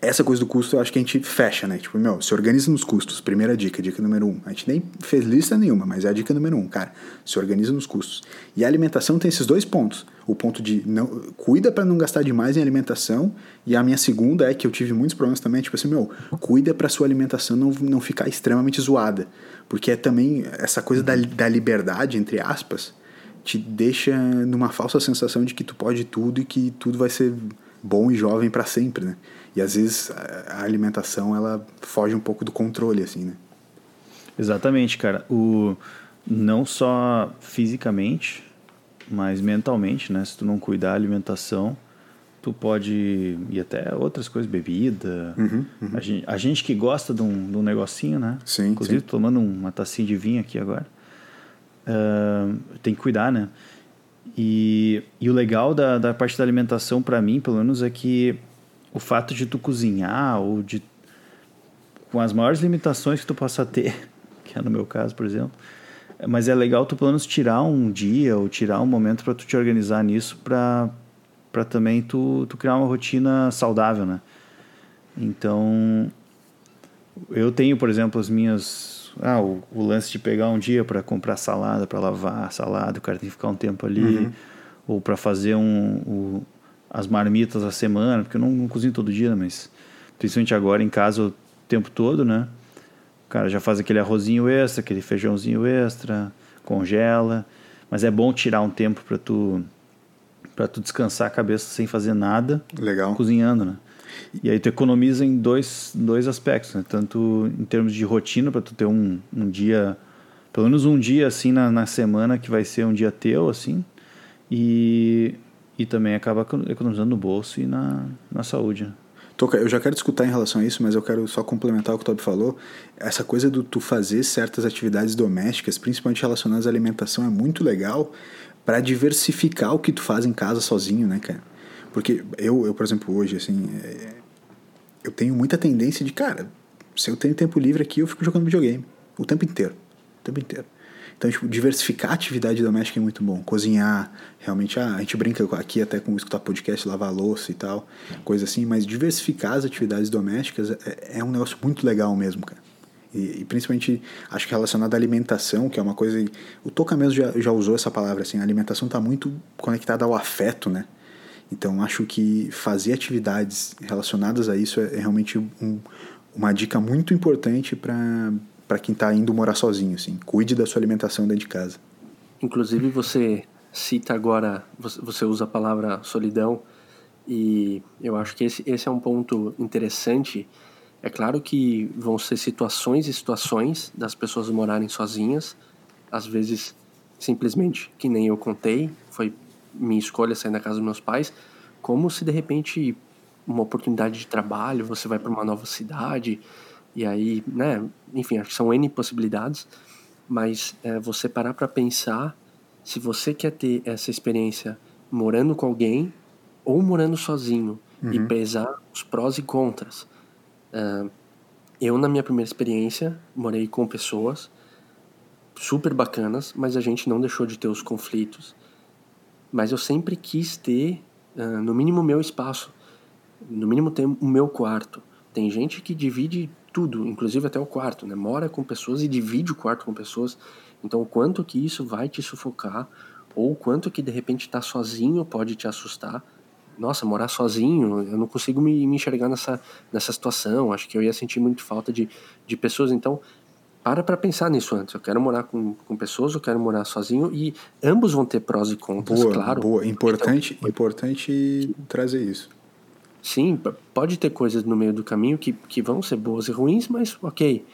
essa coisa do custo eu acho que a gente fecha, né? Tipo, meu, se organiza nos custos. Primeira dica, dica número um. A gente nem fez lista nenhuma, mas é a dica número um, cara. Se organiza nos custos. E a alimentação tem esses dois pontos. O ponto de não cuida para não gastar demais em alimentação. E a minha segunda é que eu tive muitos problemas também, tipo assim, meu, cuida para sua alimentação não, não ficar extremamente zoada. Porque é também essa coisa da, da liberdade, entre aspas, te deixa numa falsa sensação de que tu pode tudo e que tudo vai ser bom e jovem para sempre, né? E às vezes a alimentação ela foge um pouco do controle, assim, né? Exatamente, cara. O, não só fisicamente, mas mentalmente, né? Se tu não cuidar da alimentação, tu pode ir até outras coisas, bebida. Uhum, uhum. A, gente, a, gente, que gosta de um, de um negocinho, né? Sim, Inclusive, sim. tomando uma tacinha de vinho aqui agora. Uh, tem que cuidar, né? E, e o legal da, da parte da alimentação, para mim, pelo menos, é que o fato de tu cozinhar ou de com as maiores limitações que tu possa ter, que é no meu caso, por exemplo, mas é legal tu pelo menos tirar um dia ou tirar um momento para tu te organizar nisso para para também tu, tu criar uma rotina saudável, né? Então, eu tenho, por exemplo, as minhas ah, o, o lance de pegar um dia para comprar salada, para lavar salada, o cara tem que ficar um tempo ali, Uhum. ou para fazer um, o, as marmitas da semana, porque eu não, não cozinho todo dia, mas principalmente agora em casa o tempo todo, né? O cara já faz aquele arrozinho extra, aquele feijãozinho extra, congela, mas é bom tirar um tempo para tu para tu descansar a cabeça sem fazer nada, Legal. cozinhando, né? E aí tu economiza em dois, dois aspectos, né? Tanto em termos de rotina, para tu ter um, um dia, pelo menos um dia assim na, na semana que vai ser um dia teu, assim, e, e também acaba economizando no bolso e na, na saúde. Né? Eu já quero discutir em relação a isso, mas eu quero só complementar o que o Toby falou. Essa coisa do tu fazer certas atividades domésticas, principalmente relacionadas à alimentação, é muito legal para diversificar o que tu faz em casa sozinho, né, cara? Porque eu, eu por exemplo, hoje, assim, é, eu tenho muita tendência de, cara, se eu tenho tempo livre aqui, eu fico jogando videogame o tempo inteiro. O tempo inteiro. Então, tipo, diversificar a atividade doméstica é muito bom. Cozinhar, realmente, ah, a gente brinca aqui até com escutar podcast, lavar louça e tal, coisa assim, mas diversificar as atividades domésticas é, é um negócio muito legal mesmo, cara. E, e, principalmente, acho que relacionado à alimentação, que é uma coisa. O Toca mesmo já, já usou essa palavra, assim, a alimentação está muito conectada ao afeto, né? Então acho que fazer atividades relacionadas a isso é, é realmente um, uma dica muito importante para quem está indo morar sozinho. Assim. Cuide da sua alimentação dentro de casa. Inclusive você cita agora, você usa a palavra solidão e eu acho que esse, esse é um ponto interessante. É claro que vão ser situações e situações das pessoas morarem sozinhas, às vezes simplesmente que nem eu contei, foi minha escolha sair da casa dos meus pais, como se de repente uma oportunidade de trabalho, você vai para uma nova cidade e aí, né, enfim, acho que são N possibilidades, mas é, você parar para pensar se você quer ter essa experiência morando com alguém ou morando sozinho uhum. e pesar os prós e contras. Uh, eu, na minha primeira experiência, morei com pessoas super bacanas, mas a gente não deixou de ter os conflitos. Mas eu sempre quis ter, uh, no mínimo, meu espaço. No mínimo, ter o meu quarto. Tem gente que divide tudo, inclusive até o quarto, né? Mora com pessoas e divide o quarto com pessoas. Então, o quanto que isso vai te sufocar, ou o quanto que de repente estar tá sozinho pode te assustar. Nossa, morar sozinho, eu não consigo me, me enxergar nessa, nessa situação. Acho que eu ia sentir muito falta de, de pessoas. Então, para para pensar nisso antes. Eu quero morar com, com pessoas, eu quero morar sozinho e ambos vão ter prós e contras, boa, claro. Boa, importante, então, importante trazer isso. Sim, pode ter coisas no meio do caminho que, que vão ser boas e ruins, mas ok.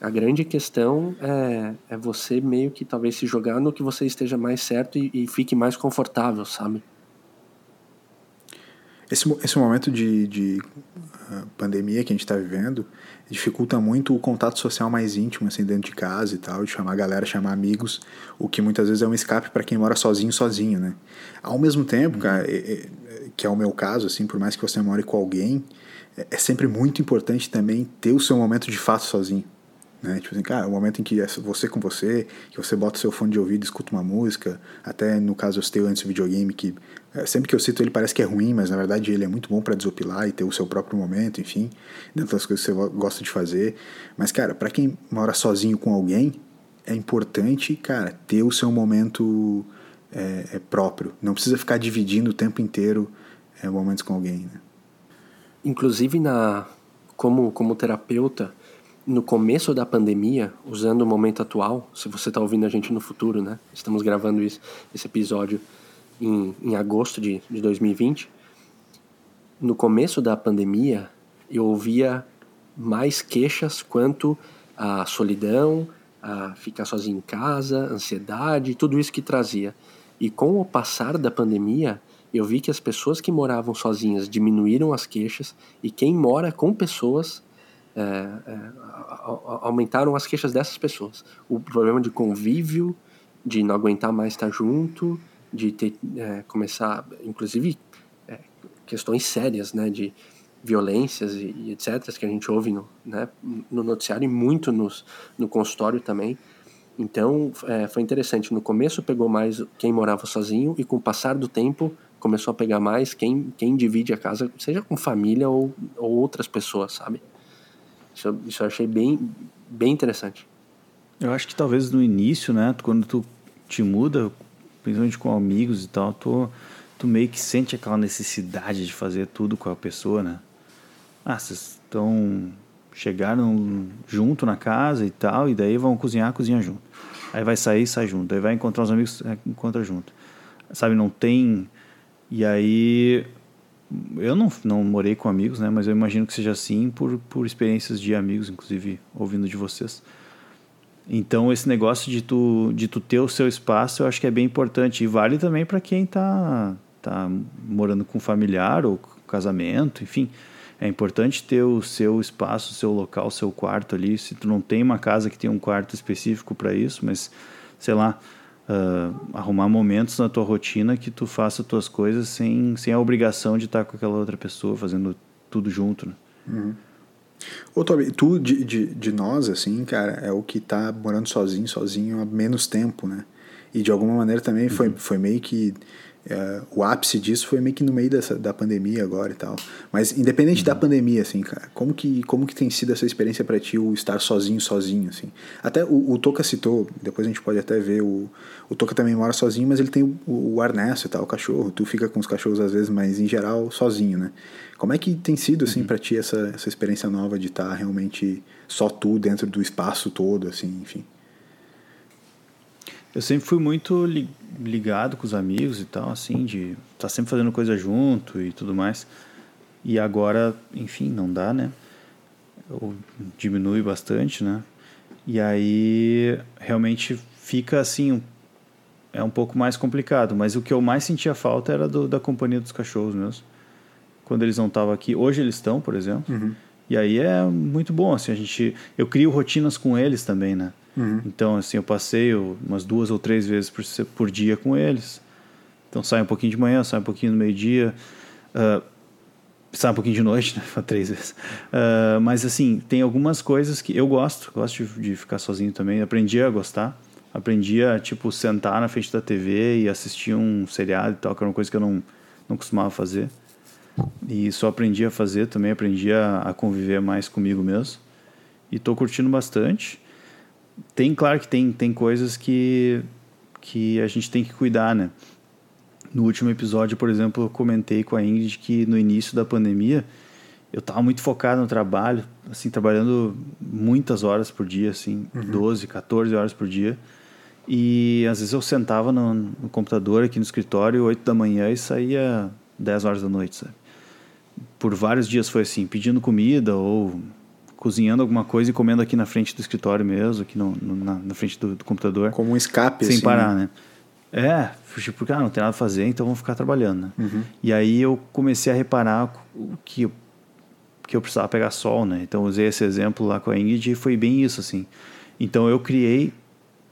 A grande questão é, é você meio que talvez se jogar no que você esteja mais certo e, e fique mais confortável, sabe? Esse, esse momento de, de uh, pandemia que a gente está vivendo dificulta muito o contato social mais íntimo, assim, dentro de casa e tal, de chamar a galera, chamar amigos, o que muitas vezes é um escape para quem mora sozinho, sozinho, né? Ao mesmo tempo, cara, é, é, que é o meu caso, assim, por mais que você more com alguém, é, é sempre muito importante também ter o seu momento de fato sozinho. Né? Tipo assim, cara, o momento em que é você com você, que você bota o seu fone de ouvido, escuta uma música, até no caso eu citei antes o videogame, que é, sempre que eu cito ele parece que é ruim, mas na verdade ele é muito bom para desopilar e ter o seu próprio momento, enfim, dentro das coisas que você gosta de fazer. Mas, cara, para quem mora sozinho com alguém, é importante, cara, ter o seu momento é, é próprio. Não precisa ficar dividindo o tempo inteiro é, momentos com alguém, né? Inclusive, na, como, como terapeuta, no começo da pandemia, usando o momento atual, se você está ouvindo a gente no futuro, né? Estamos gravando isso, esse episódio em, em agosto de, de 2020. No começo da pandemia, eu ouvia mais queixas quanto à solidão, a ficar sozinho em casa, ansiedade, tudo isso que trazia. E com o passar da pandemia, eu vi que as pessoas que moravam sozinhas diminuíram as queixas e quem mora com pessoas é, é, aumentaram as queixas dessas pessoas. O problema de convívio, de não aguentar mais estar junto, de ter, é, começar, inclusive, é, questões sérias, né, de violências e, e, etc., que a gente ouve no, né, no noticiário e muito nos, no consultório também. Então, é, foi interessante. No começo pegou mais quem morava sozinho e com o passar do tempo começou a pegar mais quem, quem divide a casa, seja com família ou, ou outras pessoas, sabe? Isso, isso eu achei bem, bem interessante. Eu acho que talvez no início, né, quando tu te muda, principalmente com amigos e tal, tu, tu meio que sente aquela necessidade de fazer tudo com a pessoa, né? Ah, vocês estão chegaram junto na casa e tal, e daí vão cozinhar, cozinha junto. Aí vai sair, sai junto. Aí vai encontrar os amigos, é, encontra junto. Sabe, não tem. E aí eu não, não morei com amigos, né? Mas eu imagino que seja assim por, por experiências de amigos, inclusive ouvindo de vocês. Então esse negócio de tu, de tu ter o seu espaço, eu acho que é bem importante e vale também para quem está tá morando com familiar ou casamento, enfim. É importante ter o seu espaço, o seu local, o seu quarto ali. Se tu não tem uma casa que tem um quarto específico para isso, mas sei lá, uh, arrumar momentos na tua rotina que tu faça as tuas coisas sem, sem a obrigação de estar com aquela outra pessoa fazendo tudo junto. Né? Uhum. Ô, Toby, tu de, de, de nós, assim, cara, é o que tá morando sozinho, sozinho há menos tempo, né? E de alguma maneira também foi, uhum. foi meio que é, o ápice disso foi meio que no meio dessa, da pandemia agora e tal. Mas independente uhum. da pandemia, assim, cara, como que, como que tem sido essa experiência para ti o estar sozinho, sozinho, assim? Até o, o Toca citou, depois a gente pode até ver, o, o Toca também mora sozinho, mas ele tem o, o Arnesto e tal, o cachorro. Tu fica com os cachorros às vezes, mas em geral sozinho, né? Como é que tem sido, assim, uhum. para ti essa, essa experiência nova de estar realmente só tu dentro do espaço todo, assim, enfim? Eu sempre fui muito ligado com os amigos e tal, assim, de estar tá sempre fazendo coisa junto e tudo mais. E agora, enfim, não dá, né? Ou diminui bastante, né? E aí realmente fica assim, é um pouco mais complicado. Mas o que eu mais sentia falta era do, da companhia dos cachorros mesmo. Quando eles não estavam aqui. Hoje eles estão, por exemplo. Uhum. E aí é muito bom, assim, a gente... Eu crio rotinas com eles também, né? Uhum. Então, assim, eu passeio umas duas ou três vezes por, por dia com eles. Então, sai um pouquinho de manhã, sai um pouquinho no meio-dia, uh, sai um pouquinho de noite, né? Três vezes. Uh, mas, assim, tem algumas coisas que eu gosto, gosto de, de, ficar sozinho também. Aprendi a gostar. Aprendi a, tipo, sentar na frente da TV e assistir um seriado e tal, que era uma coisa que eu não, não costumava fazer. E só aprendi a fazer também, aprendi a, a conviver mais comigo mesmo. E estou curtindo bastante tem, claro que tem, tem coisas que, que a gente tem que cuidar, né? No último episódio, por exemplo, eu comentei com a Ingrid que no início da pandemia eu estava muito focado no trabalho, assim, trabalhando muitas horas por dia, assim, uhum. 12, 14 horas por dia. E às vezes eu sentava no, no computador aqui no escritório 8 da manhã e saía 10 horas da noite, sabe? Por vários dias foi assim, pedindo comida ou cozinhando alguma coisa e comendo aqui na frente do escritório mesmo, aqui no, no na, na, frente do, do, computador. Como um escape, Sem assim, parar, né? né? É, porque ah, não tem nada a fazer, então vamos ficar trabalhando, né? Uhum. E aí eu comecei a reparar que, que eu precisava pegar sol, né? Então usei esse exemplo lá com a Ingrid e foi bem isso, assim. Então eu criei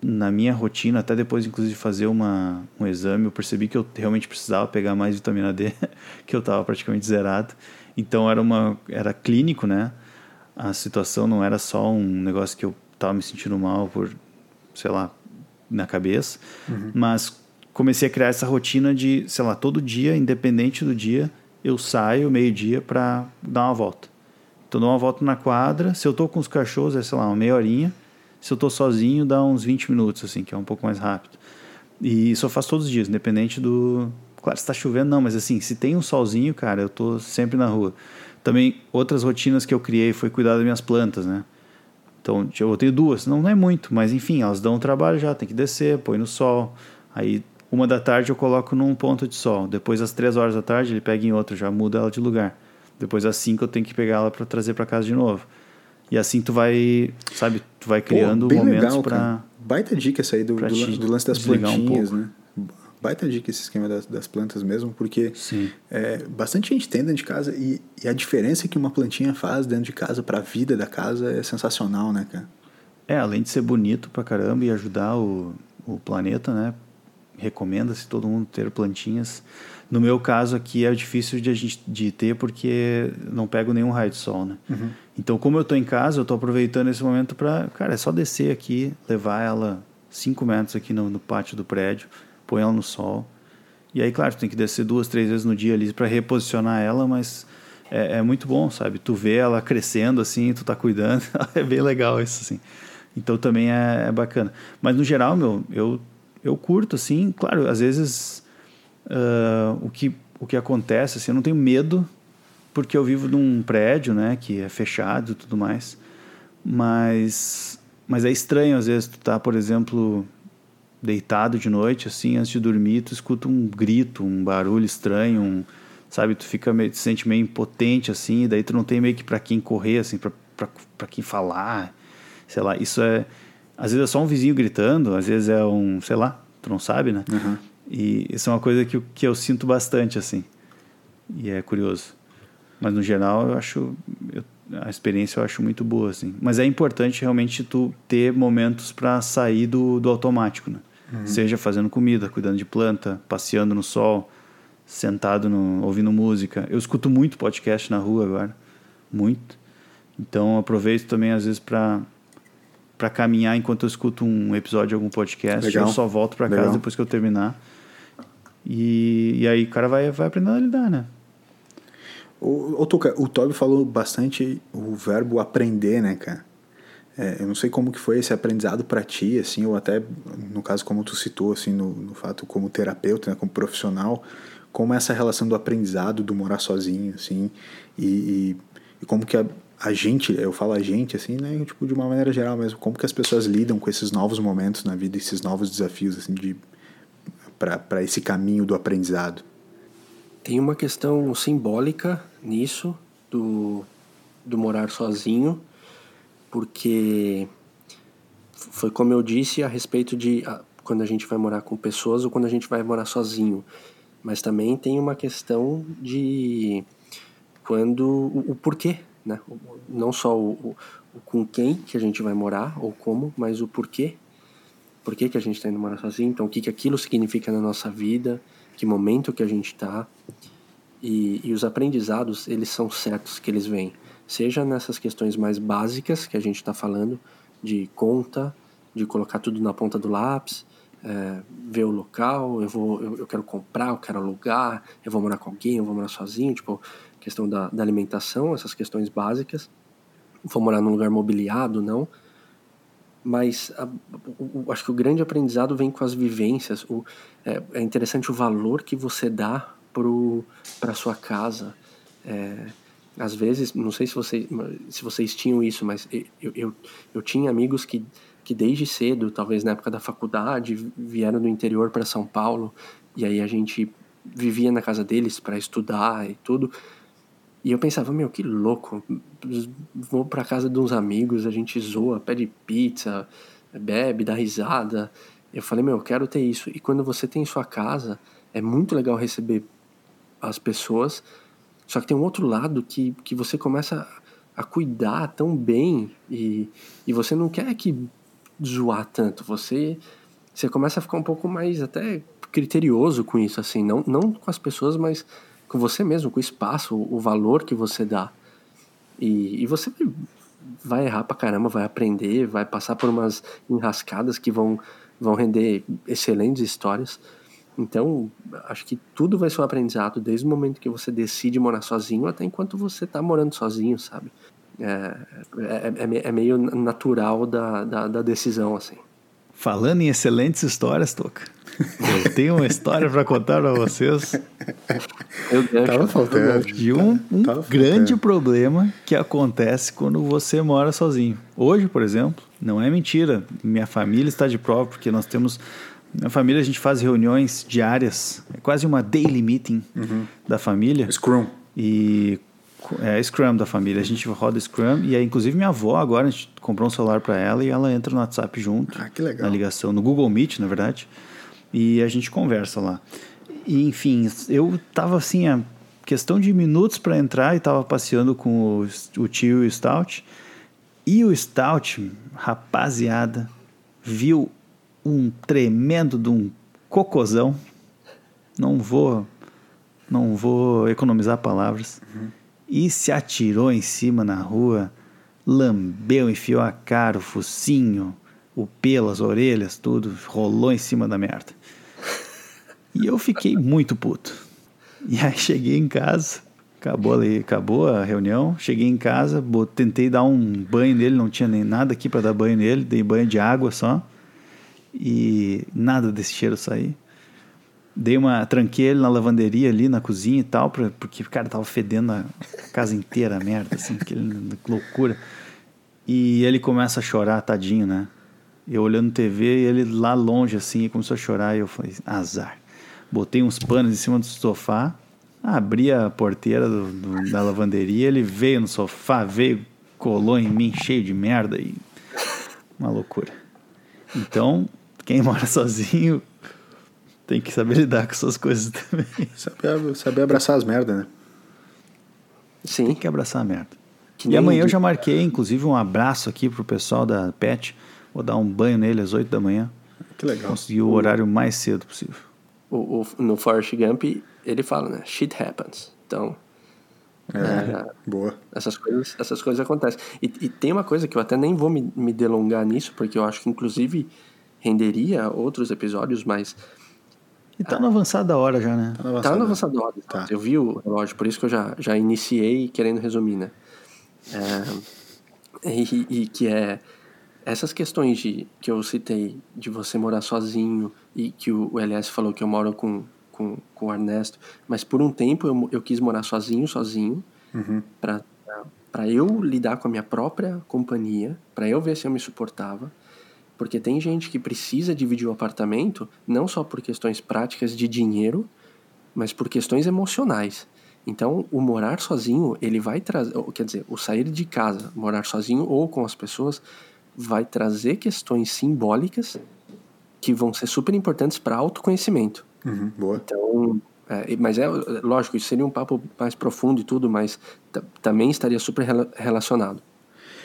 na minha rotina, até depois inclusive de fazer uma, um exame, eu percebi que eu realmente precisava pegar mais vitamina D, que eu estava praticamente zerado. Então era uma era clínico, né? A situação não era só um negócio que eu estava me sentindo mal por, sei lá, na cabeça, uhum. mas comecei a criar essa rotina de, sei lá, todo dia, independente do dia, eu saio meio-dia para dar uma volta. Então, dou uma volta na quadra. Se eu tô com os cachorros, é, sei lá, uma meia horinha. Se eu tô sozinho, dá uns 20 minutos, assim, que é um pouco mais rápido. E isso eu faço todos os dias, independente do. Claro, se tá chovendo, não, mas assim, se tem um solzinho, cara, eu tô sempre na rua. Também outras rotinas que eu criei foi cuidar das minhas plantas, né? Então eu tenho duas, não, não é muito, mas enfim, elas dão trabalho já, tem que descer, põe no sol. Aí uma da tarde eu coloco num ponto de sol. Depois às três horas da tarde ele pega em outro, já muda ela de lugar. Depois às cinco eu tenho que pegar ela para trazer para casa de novo. E assim tu vai, sabe, tu vai criando Pô, momentos para Baita dica essa aí do, do, do lance das plantinhas, um né? Baita dica esse esquema das, das plantas mesmo, porque é, bastante gente tem dentro de casa e, e, a diferença que uma plantinha faz dentro de casa para a vida da casa é sensacional, né, cara? É, além de ser bonito pra caramba e ajudar o, o planeta, né? Recomenda-se todo mundo ter plantinhas. No meu caso aqui é difícil de a gente de ter porque não pego nenhum raio de sol, né? Uhum. Então, como eu tô em casa, eu tô aproveitando esse momento para, cara, é só descer aqui, levar ela 5 metros aqui no, no pátio do prédio, põe ela no sol. E aí, claro, tu tem que descer duas, três vezes no dia ali para reposicionar ela, mas é, é, muito bom, sabe? Tu vê ela crescendo assim, tu tá cuidando, é bem legal isso, assim. Então também é, é, bacana. Mas no geral, meu, eu, eu curto, assim, claro, às vezes uh, o, que, o que acontece, assim, eu não tenho medo, porque eu vivo num prédio, né, que é fechado e tudo mais, mas, mas é estranho às vezes tu tá, por exemplo, deitado de noite, assim, antes de dormir, tu escuta um grito, um barulho estranho, um, sabe? Tu fica meio, tu se sente meio impotente, assim, e daí tu não tem meio que para quem correr, assim, para quem falar, sei lá. Isso é. Às vezes é só um vizinho gritando, às vezes é um, sei lá, tu não sabe, né? Uhum. E isso é uma coisa que, que eu sinto bastante, assim. E é curioso. Mas no geral, eu acho. Eu, a experiência eu acho muito boa, assim. Mas é importante realmente tu ter momentos para sair do, do automático, né? Uhum. Seja fazendo comida, cuidando de planta, passeando no sol, sentado no, ouvindo música. Eu escuto muito podcast na rua agora, muito. Então aproveito também às vezes para para caminhar enquanto eu escuto um episódio de algum podcast. Legal. Eu só volto para casa depois que eu terminar. E, e aí o cara vai, vai aprendendo a lidar, né? O, o, Tuca, o Toby falou bastante o verbo aprender, né, cara? É, eu não sei como que foi esse aprendizado para ti, assim, ou até, no caso, como tu citou, assim, no, no fato como terapeuta, né, como profissional, como essa relação do aprendizado, do morar sozinho, assim, e, e, e como que a, a, gente, eu falo a gente, assim, né, tipo, de uma maneira geral mesmo, como que as pessoas lidam com esses novos momentos na vida, esses novos desafios, assim, de para esse caminho do aprendizado. Tem uma questão simbólica nisso, do, do morar sozinho, porque foi como eu disse a respeito de quando a gente vai morar com pessoas ou quando a gente vai morar sozinho. Mas também tem uma questão de quando o, o porquê, né? Não só o, o, o, com quem que a gente vai morar ou como, mas o porquê. Por que, que a gente está indo morar sozinho? Então, o que, que aquilo significa na nossa vida? Que momento que a gente está? E, e os aprendizados, eles são certos que eles vêm seja nessas questões mais básicas que a gente está falando, de conta, de colocar tudo na ponta do lápis, é, ver o local, eu vou, eu, eu, quero comprar, eu quero alugar, eu vou morar com alguém, eu vou morar sozinho, tipo, questão da, da alimentação, essas questões básicas, vou morar num lugar mobiliado, não, mas a, o, o, acho que o grande aprendizado vem com as vivências, o, é, é interessante o valor que você dá para a sua casa, é, às vezes, não sei se vocês, se vocês tinham isso, mas eu, eu, eu tinha amigos que, que desde cedo, talvez na época da faculdade, vieram do interior para São Paulo, e aí a gente vivia na casa deles para estudar e tudo. E eu pensava, meu, que louco. Vou para casa de uns amigos, a gente zoa, pede pizza, bebe, dá risada. Eu falei, meu, eu quero ter isso. E quando você tem sua casa, é muito legal receber as pessoas, só que tem um outro lado que, que você começa a cuidar tão bem e, e você não quer que zoar tanto. Você, você começa a ficar um pouco mais até criterioso com isso, assim. Não, não com as pessoas, mas com você mesmo, com o espaço, o, valor que você dá. E, e você vai errar pra caramba, vai aprender, vai passar por umas enrascadas que vão, vão render excelentes histórias. Então, acho que tudo vai ser um aprendizado desde o momento que você decide morar sozinho até enquanto você está morando sozinho, sabe? É, é, é, é meio natural da, da, da, decisão, assim. Falando em excelentes histórias, Toca, eu tenho uma história para contar para vocês. Eu deixo, Tava faltando. De um, um grande problema que acontece quando você mora sozinho. Hoje, por exemplo, não é mentira. Minha família está de prova porque nós temos na família a gente faz reuniões diárias, é quase uma daily meeting uhum. da família. Scrum. E é Scrum da família. A gente roda Scrum e aí, inclusive minha avó agora a gente comprou um celular para ela e ela entra no WhatsApp junto. Ah, que legal. Na ligação, no Google Meet, na verdade. E a gente conversa lá. E enfim, eu tava assim, a questão de minutos para entrar e tava passeando com o, o tio e o Stout. E o Stout, rapaziada, viu um tremendo de um cocôzão. Não vou, não vou economizar palavras. Uhum. E se atirou em cima na rua, lambeu, enfiou a cara, o focinho, o pelo, as orelhas, tudo, rolou em cima da merda. E eu fiquei muito puto. E aí cheguei em casa, acabou ali, acabou a reunião, cheguei em casa, tentei dar um banho nele, não tinha nem nada aqui para dar banho nele, dei banho de água só e nada desse cheiro sair. Dei uma tranquei ele na lavanderia ali na cozinha e tal, pra, porque cara tava fedendo a casa inteira, merda, assim, que loucura. E ele começa a chorar, tadinho, né? Eu olhando TV e ele lá longe assim, começou a chorar e eu falei, azar. Botei uns panos em cima do sofá, abri a porteira do, do, da lavanderia, ele veio no sofá, veio, colou em mim cheio de merda e uma loucura. Então, quem mora sozinho tem que saber lidar com essas coisas também. Saber, saber abraçar as merdas, né? Sim. Tem que abraçar a merda. Que e amanhã eu já marquei, inclusive, um abraço aqui pro pessoal da PET. Vou dar um banho nele às 8 da manhã. Que legal. Conseguir o horário mais cedo possível. O, o, no Forrest Gump, ele fala, né? Shit happens. Então. É, é, boa. Essas coisas, essas coisas acontecem. E, e, tem uma coisa que eu até nem vou me, me delongar nisso, porque eu acho que, inclusive, renderia outros episódios, mas E tá na avançada hora já, né? Tá na Tá no avançada. hora. Tá. Eu vi o relógio, por isso que eu já, já iniciei querendo resumir, né? É, e, e que é essas questões de, que eu citei, de você morar sozinho e que o, o LS falou que eu moro com, com, com o Ernesto, mas por um tempo eu, eu quis morar sozinho, sozinho, pra para eu lidar com a minha própria companhia, para eu ver se eu me suportava. Porque tem gente que precisa dividir o apartamento não só por questões práticas de dinheiro, mas por questões emocionais. Então, o morar sozinho, ele vai trazer, quer dizer, o sair de casa, morar sozinho ou com as pessoas, vai trazer questões simbólicas que vão ser super importantes para autoconhecimento. Uhum, boa. Então, é, mas é lógico, isso seria um papo mais profundo e tudo, mas ta- também estaria super rela- relacionado.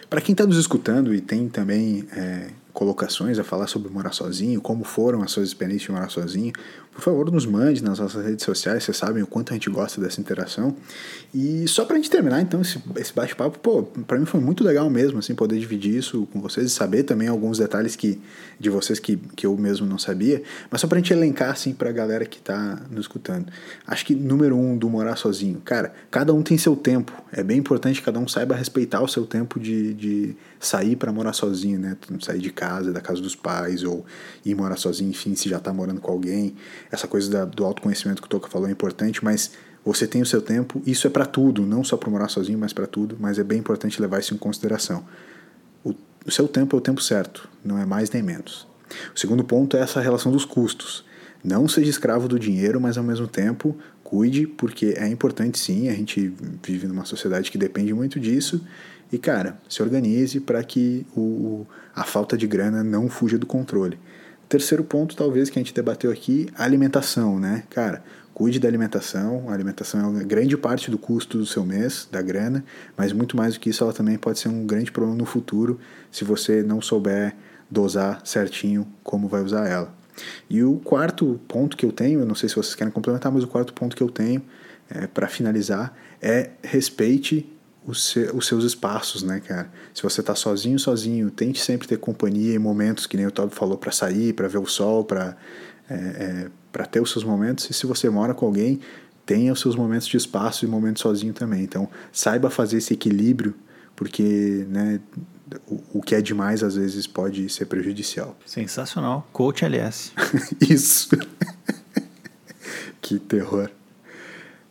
Para quem está nos escutando e tem também é, colocações a falar sobre morar sozinho, como foram as suas experiências de morar sozinho, por favor, nos mande nas nossas redes sociais, vocês sabem o quanto a gente gosta dessa interação. E só pra gente terminar, então, esse, esse bate-papo, pô, pra mim foi muito legal mesmo, assim, poder dividir isso com vocês e saber também alguns detalhes que, de vocês que, que eu mesmo não sabia, mas só pra gente elencar, assim, pra galera que tá nos escutando. Acho que, número um, do morar sozinho, cara, cada um tem seu tempo, é bem importante que cada um saiba respeitar o seu tempo de, de sair para morar sozinho, né, sair de casa, da casa dos pais, ou ir morar sozinho, enfim, se já tá morando com alguém, essa coisa da- do autoconhecimento que o Toca falou é importante, mas você tem o seu tempo, isso é para tudo, não só para morar sozinho, mas para tudo, mas é bem importante levar isso em consideração. O, o seu tempo é o tempo certo, não é mais nem menos. O segundo ponto é essa relação dos custos. Não seja escravo do dinheiro, mas ao mesmo tempo cuide, porque é importante sim, a gente vive numa sociedade que depende muito disso. E cara, se organize para que o, a falta de grana não fuja do controle. Terceiro ponto, talvez, que a gente debateu aqui, alimentação, né? Cara, cuide da alimentação. A alimentação é uma grande parte do custo do seu mês, da grana, mas muito mais do que isso, ela também pode ser um grande problema no futuro se você não souber dosar certinho como vai usar ela. E o quarto ponto que eu tenho, eu não sei se vocês querem complementar, mas o quarto ponto que eu tenho é, para finalizar é respeite os, se- os seus espaços, né, cara? Se você tá sozinho, sozinho, tente sempre ter companhia em momentos que nem o Toby falou para sair, para ver o sol, para é, é, para ter os seus momentos. E se você mora com alguém, tenha os seus momentos de espaço e momentos sozinho também. Então, saiba fazer esse equilíbrio, porque, né, o, o que é demais às vezes pode ser prejudicial. Sensacional. Coach LS. Isso. que terror.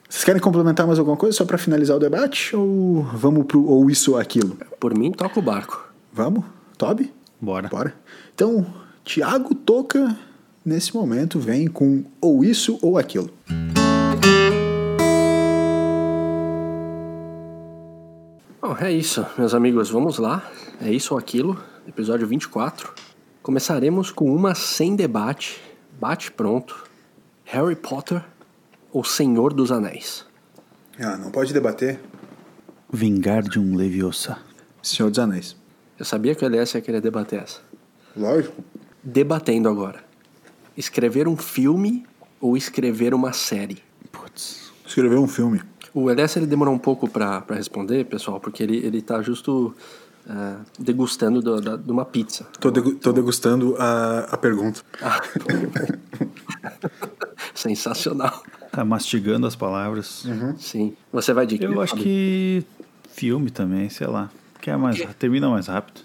Vocês querem complementar mais alguma coisa só para finalizar o debate? Ou vamos pro ou isso ou aquilo? Por mim, toca o barco. Vamos? Toby? Bora. Bora. Então, Tiago Toca, nesse momento, vem com ou isso ou aquilo. Bom, é isso, meus amigos, vamos lá. É isso ou aquilo, episódio 24. Começaremos com uma sem debate, bate pronto. Harry Potter ou Senhor dos Anéis? Ah, não pode debater. Vingar de um Leviosa. Senhor dos Anéis. Eu sabia que o LS ia querer debater essa. Lógico. Debatendo agora. Escrever um filme ou escrever uma série? Putz. Escreveu um filme. O LS ele demorou um pouco pra pra responder, pessoal, porque ele, ele tá justo ah, degustando do- da- de uma pizza. Tô, degu- tô degustando a, a pergunta. Ah, Sensacional. Tá mastigando as palavras. Sim. Você vai de Eu acho Fábio? que filme também, sei lá. Que é mais, termina mais rápido.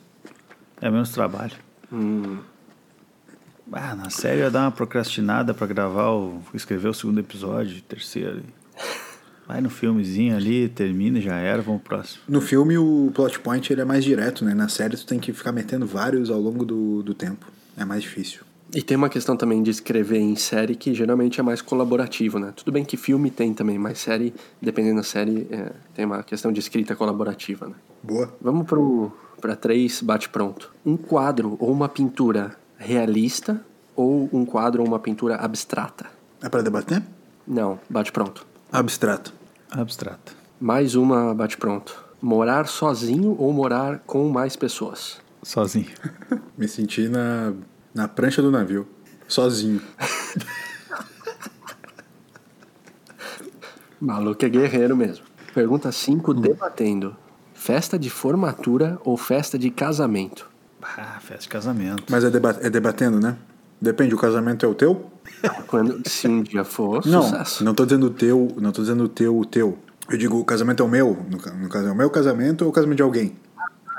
É menos trabalho. Ah, na série ia dar uma procrastinada pra gravar o. escrever o segundo episódio, terceiro. Vai no filmezinho ali, termina e já era, vamos pro próximo. No filme, o plot point ele é mais direto, né? Na série, tu tem que ficar metendo vários ao longo do, do tempo. É mais difícil. E tem uma questão também de escrever em série que geralmente é mais colaborativo, né? Tudo bem que filme tem também, mas série, dependendo da série, é, tem uma questão de escrita colaborativa, né? Boa. Vamos pro para três bate pronto. Um quadro ou uma pintura realista ou um quadro ou uma pintura abstrata? É pra debater? Não, bate pronto. Abstrato. Abstrata. Mais uma bate pronto. Morar sozinho ou morar com mais pessoas? Sozinho. Me senti na, na prancha do navio. Sozinho. Maluco é guerreiro mesmo. Pergunta 5, debatendo. Festa de formatura ou festa de casamento? Ah, festa de casamento. Mas é, deba é debatendo, né? Depende, o casamento é o teu? Quando, se um dia for, Não, sucesso. não tô dizendo o teu, não tô dizendo o teu, o teu. Eu digo, o casamento é o meu, no, ca- no caso, é o meu casamento ou o casamento de alguém?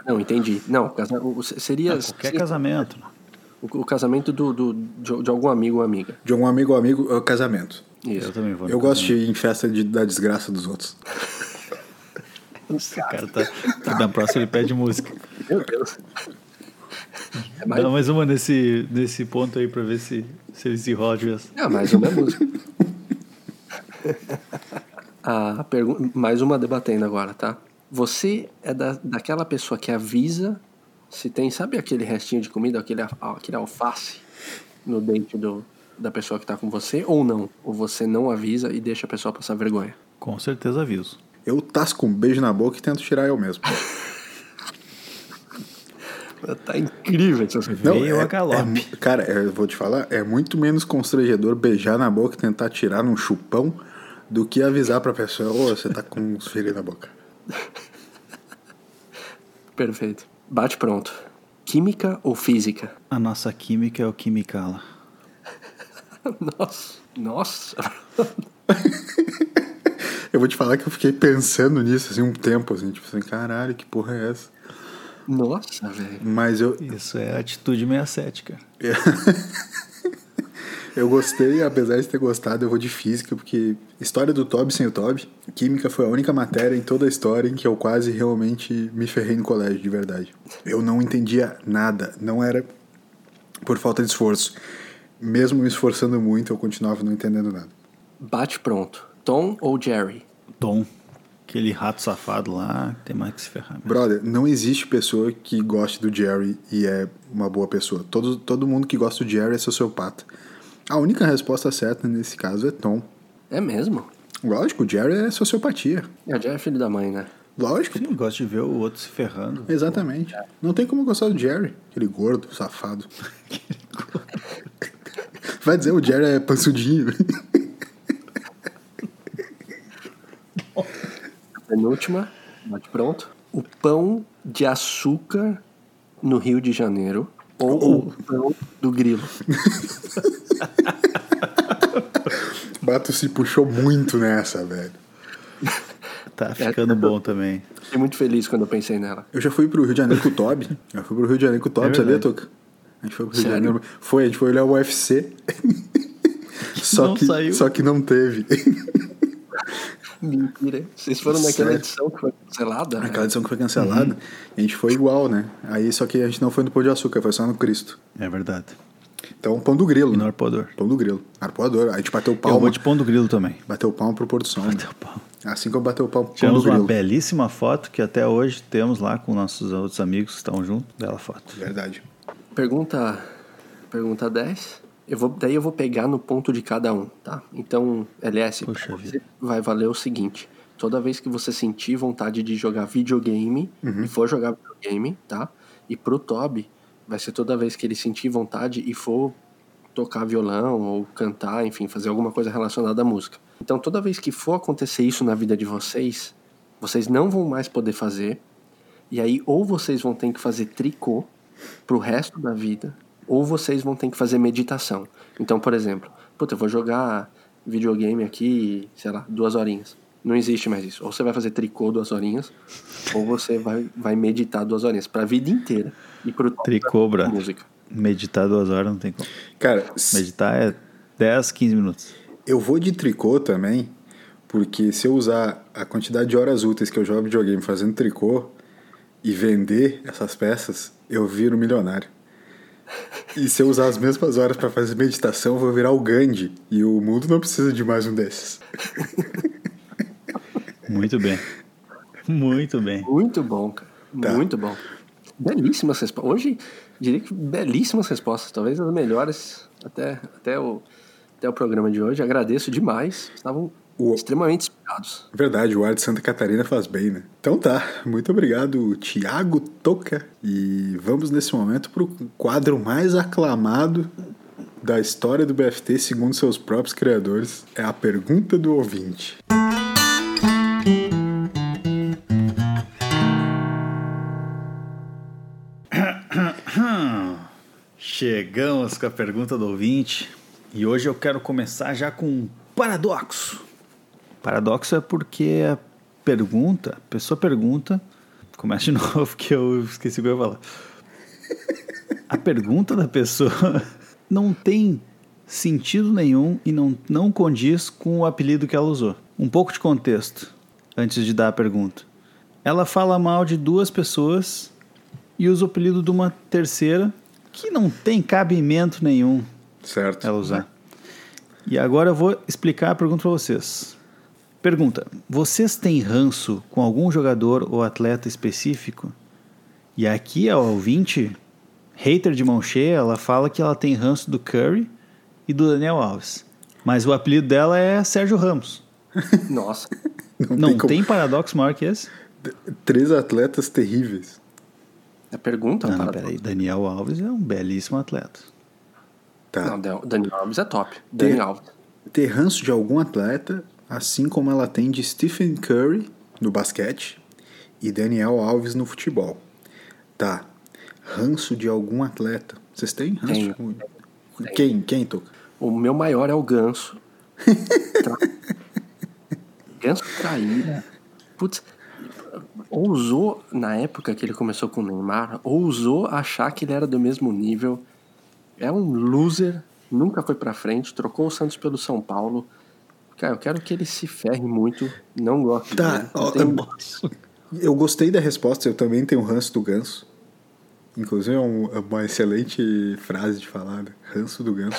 Não, entendi. Não, casa- o- seria, Qualquer seria casamento. o, o casamento do, do- de, de algum amigo ou amiga. De algum amigo ou amigo, é o casamento. Isso. Eu também vou. Eu gosto casamento. de ir em festa de, da desgraça dos outros. O cara tá, tá na próxima ele pede música. Meu Deus. É mais, Dá mais uma nesse, nesse ponto aí pra ver se, se ele se enrola de vez. é mais uma música. A pergu- mais uma debatendo agora, tá? Você é da, daquela pessoa que avisa se tem, sabe aquele restinho de comida, aquele, aquele alface no dente do, da pessoa que tá com você, ou não? Ou você não avisa e deixa a pessoa passar vergonha? Com certeza aviso. Eu tasco um beijo na boca e tento tirar eu mesmo. Tá incrível essa Veio a é, galope. é mu- cara, é, eu vou te falar, é muito menos constrangedor beijar na boca e tentar tirar num chupão do que avisar pra pessoa, ô, você tá com uns filhos na boca. Perfeito. Bate pronto. Química ou física? A nossa química é o quimicala. Nossa. Nossa. Eu vou te falar que eu fiquei pensando nisso assim um tempo, assim, tipo assim, caralho, que porra é essa? Nossa, velho. Mas eu, Isso é atitude 67, cara. eu gostei, apesar de ter gostado, eu vou de física, porque história do Toby sem o Toby, química foi a única matéria em toda a história em que eu quase realmente me ferrei no colégio, de verdade. Eu não entendia nada, não era por falta de esforço. Mesmo me esforçando muito, eu continuava não entendendo nada. Bate pronto. Tom ou Jerry? Tom, aquele rato safado lá, tem mais que se ferrar. mesmo. Brother, não existe pessoa que goste do Jerry e é uma boa pessoa. Todo, todo mundo que gosta do Jerry é sociopata. A única resposta certa nesse caso é Tom. É mesmo? Lógico, o Jerry é sociopatia. É, o Jerry é filho da mãe, né? Lógico, Sim, gosto de ver o outro se ferrando. exatamente. Não tem como gostar do Jerry, aquele gordo, safado. Vai dizer, o Jerry é pansudinho. Penúltima. Bate pronto. O pão de açúcar no Rio de Janeiro ou o pão do grilo? Bato se puxou muito nessa, velho. Tá ficando bom também. Fiquei muito feliz quando eu pensei nela. Eu já fui pro Rio de Janeiro com o Toby. Eu fui pro Rio de Janeiro com o Toby, É sabia. Toca? A gente foi pro Rio Sério? de Janeiro. Foi, a gente foi olhar o UFC. só, não que, saiu. só que não teve. Mentira. Vocês foram naquela Sério? edição que foi cancelada? né? Aquela edição que foi cancelada, a gente foi igual, né? Aí só que a gente não foi no Pão de Açúcar, foi só no Cristo. É verdade. Então, pão do grilo. E no né? arpoador. Pão do grilo. Arpoador. A gente bateu Eu palma. vou de pão do grilo também. Bateu palma pro Porto Som. Bateu pau. Assim como bateu palma pro pão Tivemos uma belíssima foto que até hoje temos lá com nossos outros amigos que estão juntos. Bela foto. Verdade. Pergunta, pergunta 10. Eu vou, daí eu vou pegar no ponto de cada um, tá? Então, LS, vai valer o seguinte. Toda vez que você sentir vontade de jogar videogame Uhum. e for jogar videogame, tá? E pro Toby, vai ser toda vez que ele sentir vontade e for tocar violão ou cantar, enfim, fazer alguma coisa relacionada à música. Então, toda vez que for acontecer isso na vida de vocês, vocês não vão mais poder fazer. E aí, ou vocês vão ter que fazer tricô pro resto da vida, ou vocês vão ter que fazer meditação. Então, por exemplo, puta, eu vou jogar videogame aqui, sei lá, duas horinhas. Não existe mais isso. Ou você vai fazer tricô duas horinhas, ou você vai, vai meditar duas horinhas, pra vida inteira. E pro Tricô, pra música. Meditar duas horas não tem como. Cara, Meditar é 10, 15 minutos. eu vou de tricô também, porque se eu usar a quantidade de horas úteis que eu jogo videogame fazendo tricô e vender essas peças, eu viro milionário. E se eu usar as mesmas horas para fazer meditação, eu vou virar o Gandhi. E o mundo não precisa de mais um desses. Muito bem. Muito bem. Muito bom, cara. Tá. Muito bom. Belíssimas respostas. Hoje, diria que belíssimas respostas. Talvez as melhores até, até, o, até o programa de hoje. Agradeço demais. Estavam O- extremamente inspirados. Verdade, o ar de Santa Catarina faz bem, né? Então tá, muito obrigado, Tiago Toca. E vamos nesse momento pro quadro mais aclamado da história do BFT, segundo seus próprios criadores. É a pergunta do ouvinte. Chegamos com a pergunta do ouvinte e hoje eu quero começar já com um paradoxo. Paradoxo é porque a pergunta, a pessoa pergunta, começa de novo que eu esqueci o que eu ia falar. A pergunta da pessoa não tem sentido nenhum e não, não condiz com o apelido que ela usou. Um pouco de contexto antes de dar a pergunta. Ela fala mal de duas pessoas e usa o apelido de uma terceira que não tem cabimento nenhum Certo. ela usar. E agora eu vou explicar a pergunta para vocês. Pergunta: Vocês têm ranço com algum jogador ou atleta específico? E aqui a ouvinte, hater de mão cheia, ela fala que ela tem ranço do Curry e do Daniel Alves. Mas o apelido dela é Sérgio Ramos. Nossa. Não como- tem paradoxo maior que esse? Três atletas terríveis. A pergunta Não, não, para peraí. Daniel Alves é um belíssimo atleta. Tá. Não, Dan- Daniel Alves é top. Tem- Daniel Alves. Ter ranço de algum atleta, assim como ela tem de Stephen Curry no basquete e Daniel Alves no futebol. Tá. Ranço de algum atleta. Vocês têm ranço? Tenho. Quem? Quem, Tuca? O meu maior é o Ganso. Tra... Ganso traíra. Putz, ousou, na época que ele começou com o Neymar, ousou achar que ele era do mesmo nível. É um loser, nunca foi pra frente, trocou o Santos pelo São Paulo. Cara, eu quero que ele se ferre muito, não gosto Tá, dele. ó, Eu Eu gostei da resposta, eu também tenho ranço do ganso. Inclusive é um- é uma excelente frase de falar, né? ranço do ganso.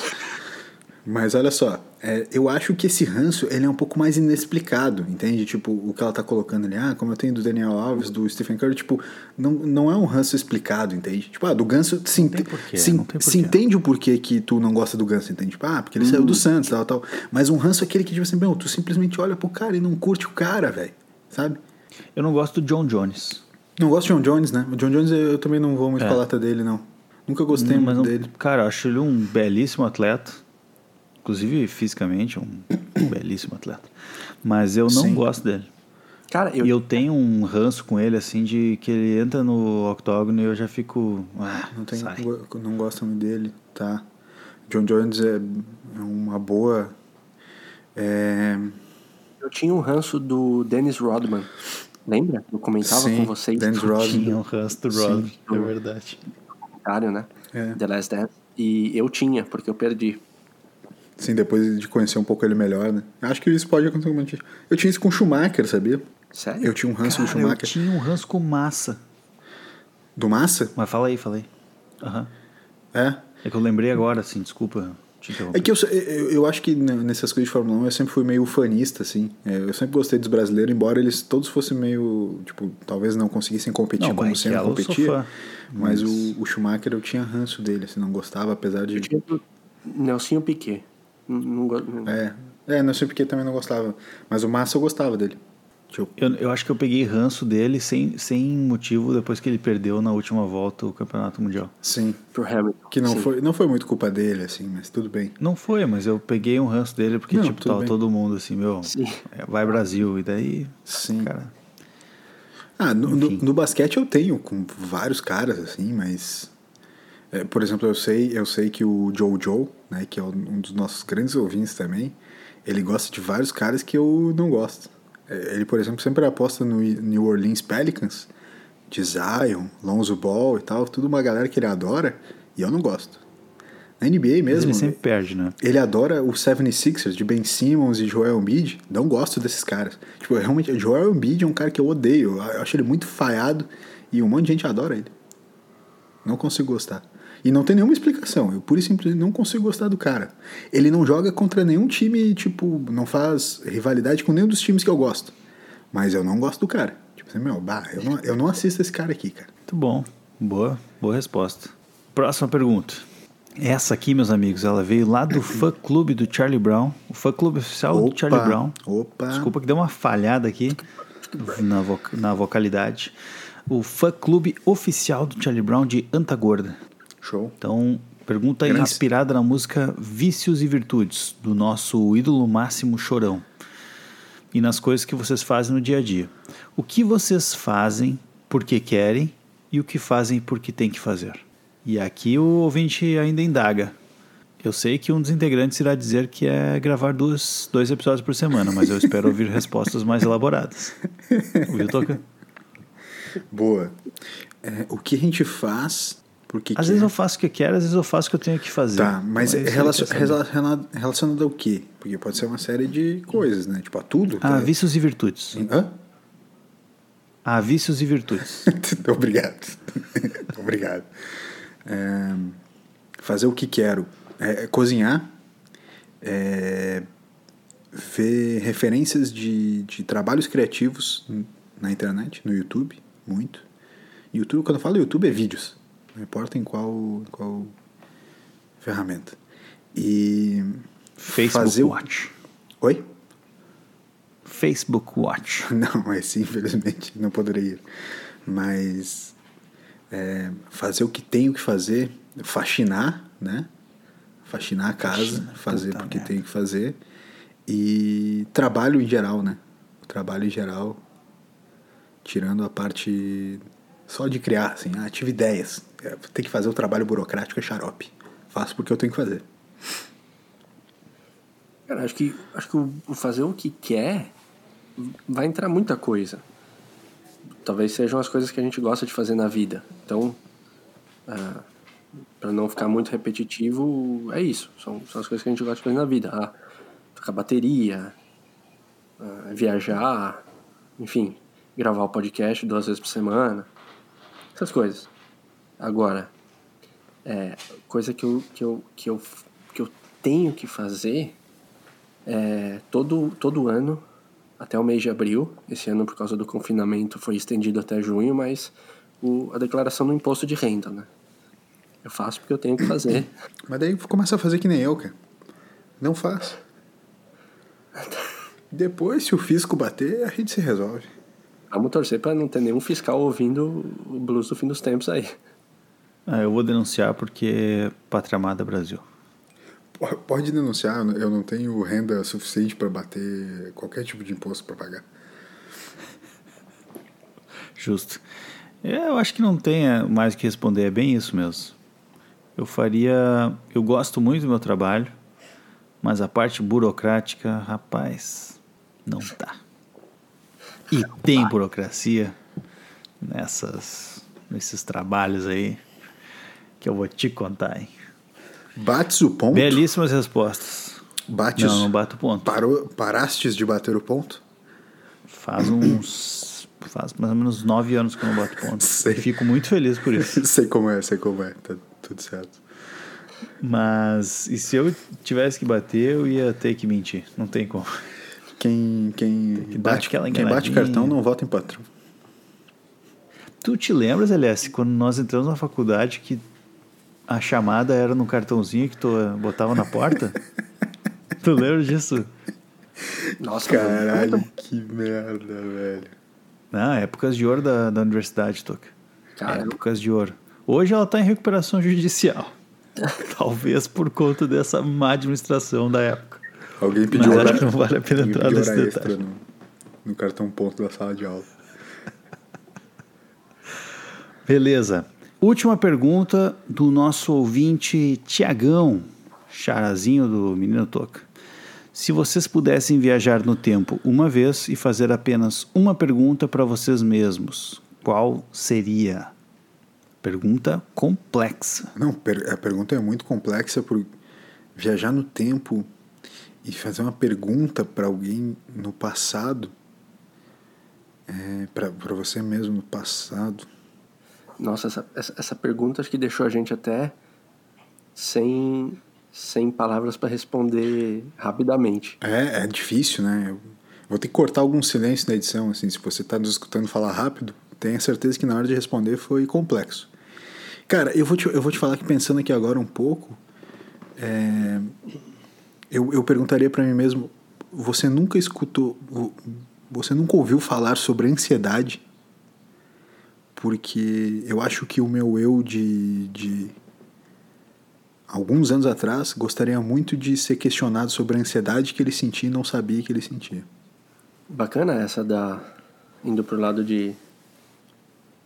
Mas olha só, é, eu acho que esse ranço ele é um pouco mais inexplicado, entende? Tipo, o que ela tá colocando ali, ah, como eu tenho do Daniel Alves, do Stephen Curry, tipo, não, não é um ranço explicado, entende? Tipo, ah, do ganso se, tem porquê, se, não se entende o porquê que tu não gosta do ganso, entende? Tipo, ah, porque ele saiu do Santos, tal, tal. Mas um ranço é aquele que, tipo assim, meu, tu simplesmente olha pro cara e não curte o cara, velho, sabe? Eu não gosto do John Jones. Não gosto de John Jones, né? O John Jones eu também não vou muito É. pra lata dele, não. Nunca gostei Mas muito não- dele. Cara, acho ele um belíssimo atleta. Inclusive, fisicamente, um belíssimo atleta. Mas eu não Sim. gosto dele. Cara, eu, E eu tenho um ranço com ele, assim, de que ele entra no octógono e eu já fico. Ah, Não, tenho, sai. não gosto muito dele, tá? John Jones é é uma boa. É, eu tinha um ranço do Dennis Rodman. Lembra? Eu comentava Sim, com vocês Dennis Rodman. Tinha um ranço do Sim. Rod, é verdade. comentário, né? É. The Last Dance. E eu tinha, porque eu perdi. Sim, depois de conhecer um pouco ele melhor, né? Acho que isso pode acontecer com gente. Eu tinha isso com o Schumacher, sabia? Sério? Eu tinha um ranço do Cara, eu Schumacher. tinha um ranço com massa. Do Massa? Mas fala aí, fala aí. Aham. É. É que eu lembrei agora, assim, desculpa te interromper. É que eu, eu, eu acho que nessas coisas de Fórmula 1 eu sempre fui meio fanista, assim. É, Eu sempre gostei dos brasileiros, embora eles todos fossem meio. Tipo, talvez não conseguissem competir Não, como o sou competia. Mas mas- o, o Schumacher eu tinha ranço dele, assim, não gostava, apesar de. Eu tinha do Nelsinho Piquet. Não, não, É, é, não sei porque também não gostava. Mas o Massa eu gostava dele. Tipo, Eu, eu acho que eu peguei ranço dele sem, sem motivo depois que ele perdeu na última volta o Campeonato Mundial. sim. Pro Hamilton. Que não sim. foi, não foi muito culpa dele, assim, mas tudo bem. Não foi, mas eu peguei um ranço dele porque, Não, tipo, tava bem. todo mundo assim, meu, Sim. é, vai Brasil. E daí, Sim. cara, Ah, no, no, no basquete eu tenho com vários caras, assim, mas. É, por exemplo, eu sei, eu sei que o Jojo, né, que é um dos nossos grandes ouvintes também, ele gosta de vários caras que eu não gosto. É, Ele, por exemplo, sempre aposta no New Orleans Pelicans, de Zion, Lonzo Ball e tal, tudo uma galera que ele adora, e eu não gosto. Na NBA mas mesmo, ele sempre perde, né? ele adora o 76ers de Ben Simmons e Joel Embiid. Não gosto desses caras. Tipo, realmente, Joel Embiid é um cara que eu odeio. Eu acho ele muito falhado e um monte de gente adora ele. Não consigo gostar. E não tem nenhuma explicação. Eu pura e simplesmente não consigo gostar do cara. Ele não joga contra nenhum time, tipo, não faz rivalidade com nenhum dos times que eu gosto. Mas eu não gosto do cara. Tipo assim, meu, bah, eu não, eu não assisto esse cara aqui, cara. Muito bom. Boa, boa resposta. Próxima pergunta. Essa aqui, meus amigos, ela veio lá do fã clube do Charlie Brown, o fã clube oficial do Opa, Charlie Brown. opa. Desculpa que deu uma falhada aqui na, na vocalidade. O fã clube oficial do Charlie Brown de Antagorda. Show. Então, pergunta Grande. inspirada na música Vícios e Virtudes, do nosso ídolo máximo Chorão. E nas coisas que vocês fazem no dia a dia. O que vocês fazem porque querem e o que fazem porque tem que fazer? E aqui o ouvinte ainda indaga. Eu sei que um dos integrantes irá dizer que é gravar dois, dois episódios por semana, mas eu espero ouvir respostas mais elaboradas. Ouviu, Toca? Boa. É, o que a gente faz. Porque Às vezes eu faço o que eu quero, às vezes eu faço o que eu tenho que fazer. Tá, mas Então, é esse relacion- relacionado, ao quê? Porque pode ser uma série de coisas, né? Tipo, a tudo. Ah, tá? vícios e virtudes. Hã? Ah, vícios e virtudes. Obrigado. Obrigado. É, fazer o que quero. É, cozinhar. É, ver referências de, de trabalhos criativos na internet, no YouTube, muito. YouTube, quando eu falo YouTube, é vídeos. Não importa em qual, qual ferramenta. E Facebook fazer o- Watch. Oi? Facebook Watch. Não, mas infelizmente não poderia ir. Mas é, fazer o que tenho que fazer, faxinar, né? Faxinar a casa, Faxina, fazer porque merda. tenho que fazer. E trabalho em geral, né? O trabalho em geral, tirando a parte só de criar, assim, ah, tive ideias. É, Tem que fazer o trabalho burocrático é xarope. Faço porque eu tenho que fazer. Cara, acho que, acho que o, fazer o que quer vai entrar muita coisa. Talvez sejam as coisas que a gente gosta de fazer na vida. Então, ah, para não ficar muito repetitivo, é isso. São, são as coisas que a gente gosta de fazer na vida. Ah, tocar bateria, ah, viajar, enfim, gravar o podcast duas vezes por semana. Essas coisas. Agora, é, coisa que eu, que, eu, que, eu, que eu tenho que fazer é, todo, todo ano, até o mês de abril, esse ano por causa do confinamento foi estendido até junho, mas o, a declaração do imposto de renda, né? Eu faço porque eu tenho que fazer. Mas daí começa a fazer que nem eu, cara. Não faz. Depois, se o fisco bater, a gente se resolve. Vamos torcer para não ter nenhum fiscal ouvindo o blues do fim dos tempos aí. Ah, eu vou denunciar porque Pátria Amada Brasil. Pode denunciar, eu não tenho renda suficiente para bater qualquer tipo de imposto para pagar. Justo. É, Eu acho que não tem mais o que responder, é bem isso mesmo. Eu faria. Eu gosto muito do meu trabalho, mas a parte burocrática, rapaz, não tá. E tem burocracia nessas, nesses trabalhos aí que eu vou te contar, hein? Bates o ponto? Belíssimas respostas. Bates, Não, não bato ponto. Parou, parastes de bater o ponto? Faz uns. Faz mais ou menos nove anos que eu não bato ponto. Sei. Fico muito feliz por isso. sei como é, sei como é, tá tudo certo. Mas e se eu tivesse que bater, eu ia ter que mentir. Não tem como. Quem, quem, bate, quem bate cartão não vota em patrão. Tu te lembras, Elias, quando nós entramos na faculdade que a chamada era no cartãozinho que tu eh, botava na porta? tu lembra disso? Nossa, Caralho, que merda, velho. Não, épocas de ouro da, da universidade, Toca. Épocas de ouro. Hoje ela tá em recuperação judicial. Talvez por conta dessa má administração da época. Alguém pediu Mas hora, acho que não vale a pena entrar nesse hora detalhe. no, no cartão ponto da sala de aula. Beleza. Última pergunta do nosso ouvinte Tiagão, charazinho do Menino Toca. Se vocês pudessem viajar no tempo uma vez e fazer apenas uma pergunta para vocês mesmos, qual seria? Pergunta complexa. Não, a pergunta é muito complexa por viajar no tempo e fazer uma pergunta para alguém no passado, é, para você mesmo no passado. Nossa, essa, essa, essa pergunta acho que deixou a gente até sem, sem palavras para responder rapidamente. É, é difícil, né? Eu vou ter que cortar algum silêncio na edição, assim, se você está nos escutando falar rápido, tenha certeza que na hora de responder foi complexo. Cara, eu vou te, eu vou te falar que pensando aqui agora um pouco, é, eu, eu perguntaria para mim mesmo, você nunca escutou, vo- você nunca ouviu falar sobre ansiedade? Porque eu acho que o meu eu de, de alguns anos atrás gostaria muito de ser questionado sobre a ansiedade que ele sentia e não sabia que ele sentia. Bacana essa da indo pro lado de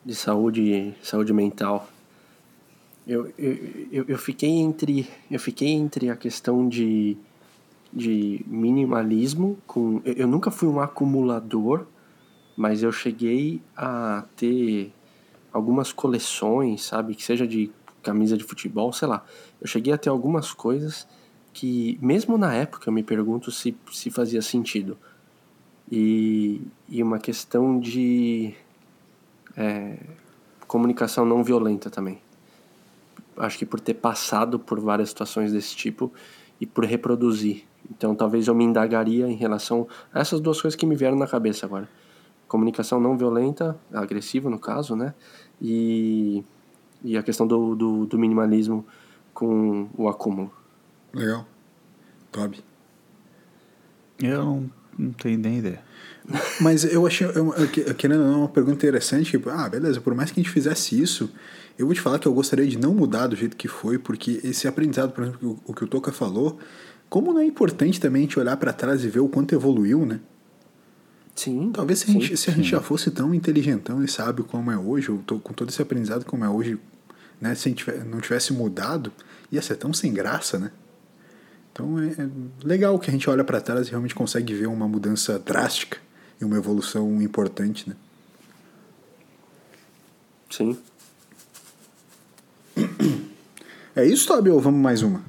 de saúde saúde mental. Eu, eu, eu fiquei entre eu fiquei entre a questão de, de minimalismo com eu, eu nunca fui um acumulador, mas eu cheguei a ter algumas coleções, sabe, que seja de camisa de futebol, sei lá. Eu cheguei a ter algumas coisas que, mesmo na época, eu me pergunto se, se fazia sentido. E, e uma questão de é, comunicação não violenta também. Acho que por ter passado por várias situações desse tipo e por reproduzir. Então talvez eu me indagaria em relação a essas duas coisas que me vieram na cabeça agora. Comunicação não violenta, agressiva no caso, né? E, e a questão do, do, do minimalismo com o acúmulo. Legal. Toby. Eu não, não tenho nem ideia. Mas eu achei, eu, eu, querendo ou não, uma pergunta interessante, tipo, ah, beleza, por mais que a gente fizesse isso, eu vou te falar que eu gostaria de não mudar do jeito que foi, porque esse aprendizado, por exemplo, o, que o Toca falou, como não é importante também a gente olhar para trás e ver o quanto evoluiu, né? Sim. Talvez se a, gente, se a gente já fosse tão inteligentão e sábio como é hoje, ou com todo esse aprendizado como é hoje, né, se a gente não tivesse mudado, ia ser tão sem graça, né? Então é, é legal que a gente olha para trás e realmente consegue ver uma mudança drástica e uma evolução importante, né? Sim. É isso, Tobi, ou vamos mais uma?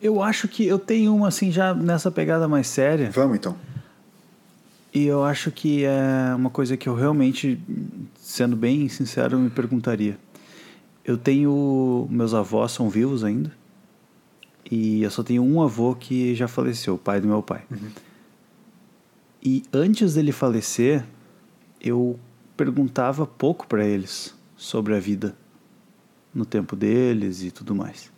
Eu acho que eu tenho uma assim já nessa pegada mais séria. Vamos então. E eu acho que é uma coisa que eu realmente, sendo bem sincero, me perguntaria. Eu tenho. Meus avós são vivos ainda. E eu só tenho um avô que já faleceu, o pai do meu pai. Uhum. E antes dele falecer, eu perguntava pouco para eles sobre a vida no tempo deles e tudo mais.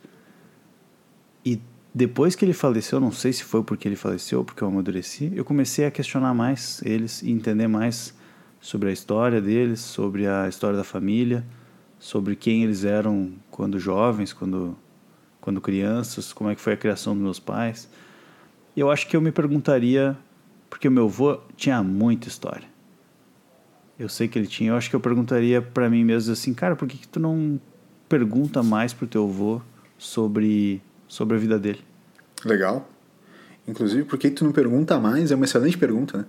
E depois que ele faleceu, não sei se foi porque ele faleceu ou porque eu amadureci, eu comecei a questionar mais eles e entender mais sobre a história deles, sobre a história da família, sobre quem eles eram quando jovens, quando quando crianças, como é que foi a criação dos meus pais. Eu acho que eu me perguntaria, porque o meu avô tinha muita história. Eu sei que ele tinha, eu acho que eu perguntaria para mim mesmo assim, cara, por que, que tu não pergunta mais pro teu avô sobre, sobre a vida dele? Legal. Inclusive, por que tu não pergunta mais? É uma excelente pergunta, né?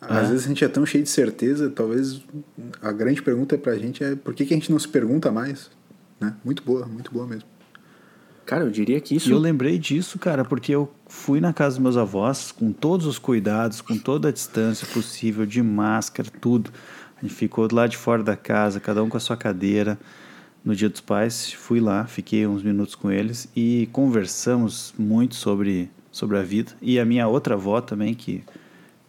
Às É. vezes a gente é tão cheio de certeza, talvez a grande pergunta pra gente é por que, que a gente não se pergunta mais? Né? Muito boa, muito boa mesmo. Cara, eu diria que isso. E eu lembrei disso, cara, porque eu fui na casa dos meus avós com todos os cuidados, com toda a distância possível, de máscara, tudo. A gente ficou do lado de fora da casa, cada um com a sua cadeira. No Dia dos Pais, fui lá, fiquei uns minutos com eles e conversamos muito sobre, sobre a vida. E a minha outra avó também, que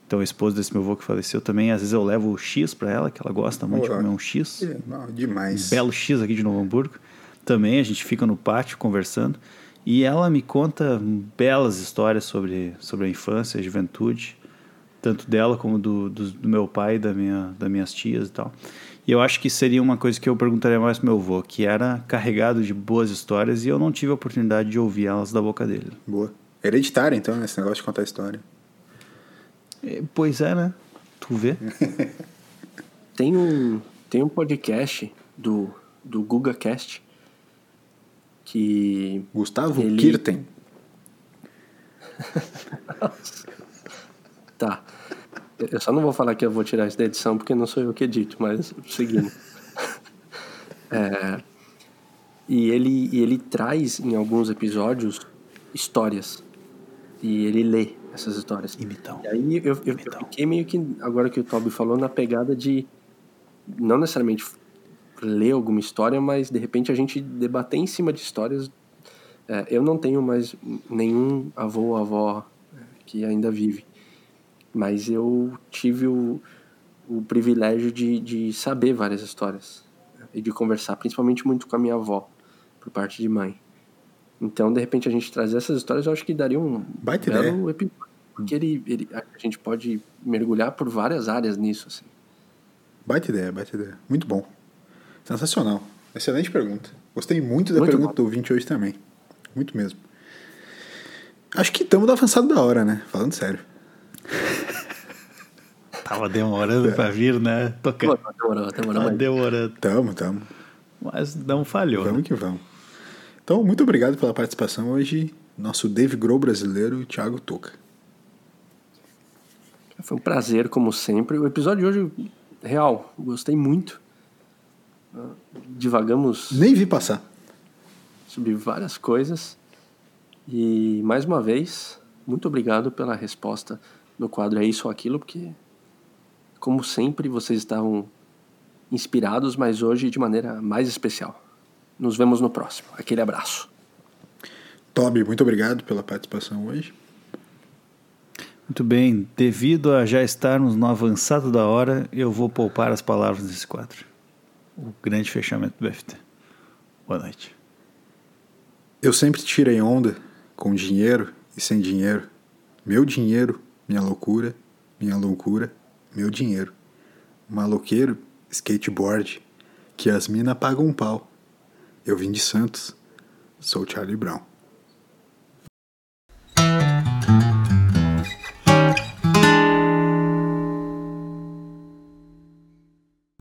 então a esposa desse meu avô que faleceu também, às vezes eu levo o X para ela, que ela gosta muito de Olá. comer um X É, não, demais. belo X aqui de Novo Hamburgo. Também a gente fica no pátio conversando e ela me conta belas histórias sobre, sobre a infância, a juventude, tanto dela como do, do, do meu pai e da minha, das minhas tias e tal. E eu acho que seria uma coisa que eu perguntaria mais pro meu avô, que era carregado de boas histórias e eu não tive a oportunidade de ouvir elas da boca dele. Boa. Hereditário, então, né, esse negócio de contar história. E, pois é, né? Tu vê? Tem um, tem um podcast do, do GugaCast que. Gustavo Ele- Kirten. Tá. Eu só não vou falar que eu vou tirar isso da edição porque não sou eu que edito, mas seguindo. É, e, ele, e ele traz em alguns episódios histórias. E ele lê essas histórias. Imitão. E aí eu, eu, eu fiquei meio que, agora que o Toby falou, na pegada de não necessariamente ler alguma história, mas de repente a gente debater em cima de histórias. É, eu não tenho mais nenhum avô ou avó é, que ainda vive, mas eu tive o, o privilégio de, de saber várias histórias né, e de conversar, principalmente muito com a minha avó, por parte de mãe. Então, de repente, a gente trazer essas histórias, eu acho que daria um Baita belo episódio. Porque ele, ele, a gente pode mergulhar por várias áreas nisso, assim. Baita ideia, baita ideia. Muito bom. Sensacional. Excelente pergunta. Gostei muito da Muito pergunta bom. do ouvinte hoje também. Muito mesmo. Acho que estamos avançado da hora, né? Falando sério. Tava demorando pra vir, né? Tocar. Demorou, demorou, demorou. Tava demorando. Tamo, tamo. mas não falhou. Vamos né? que vamos. Então, muito obrigado pela participação hoje, nosso Dave Grohl brasileiro, Thiago Tuca. Foi um prazer, como sempre. O episódio de hoje, real, gostei muito. Divagamos Nem vi passar. sobre várias coisas. E, mais uma vez, muito obrigado pela resposta no quadro É Isso ou Aquilo, porque, como sempre, vocês estavam inspirados, mas hoje de maneira mais especial. Nos vemos no próximo. Aquele abraço. Toby, muito obrigado pela participação hoje. Muito bem, devido a já estarmos no avançado da hora, eu vou poupar as palavras desse quadro. O grande fechamento do BFT. Boa noite. Eu sempre tirei onda com dinheiro e sem dinheiro. Meu dinheiro, minha loucura, minha loucura, meu dinheiro. Maloqueiro, skateboard, que as mina pagam um pau. Eu vim de Santos, sou Charlie Brown.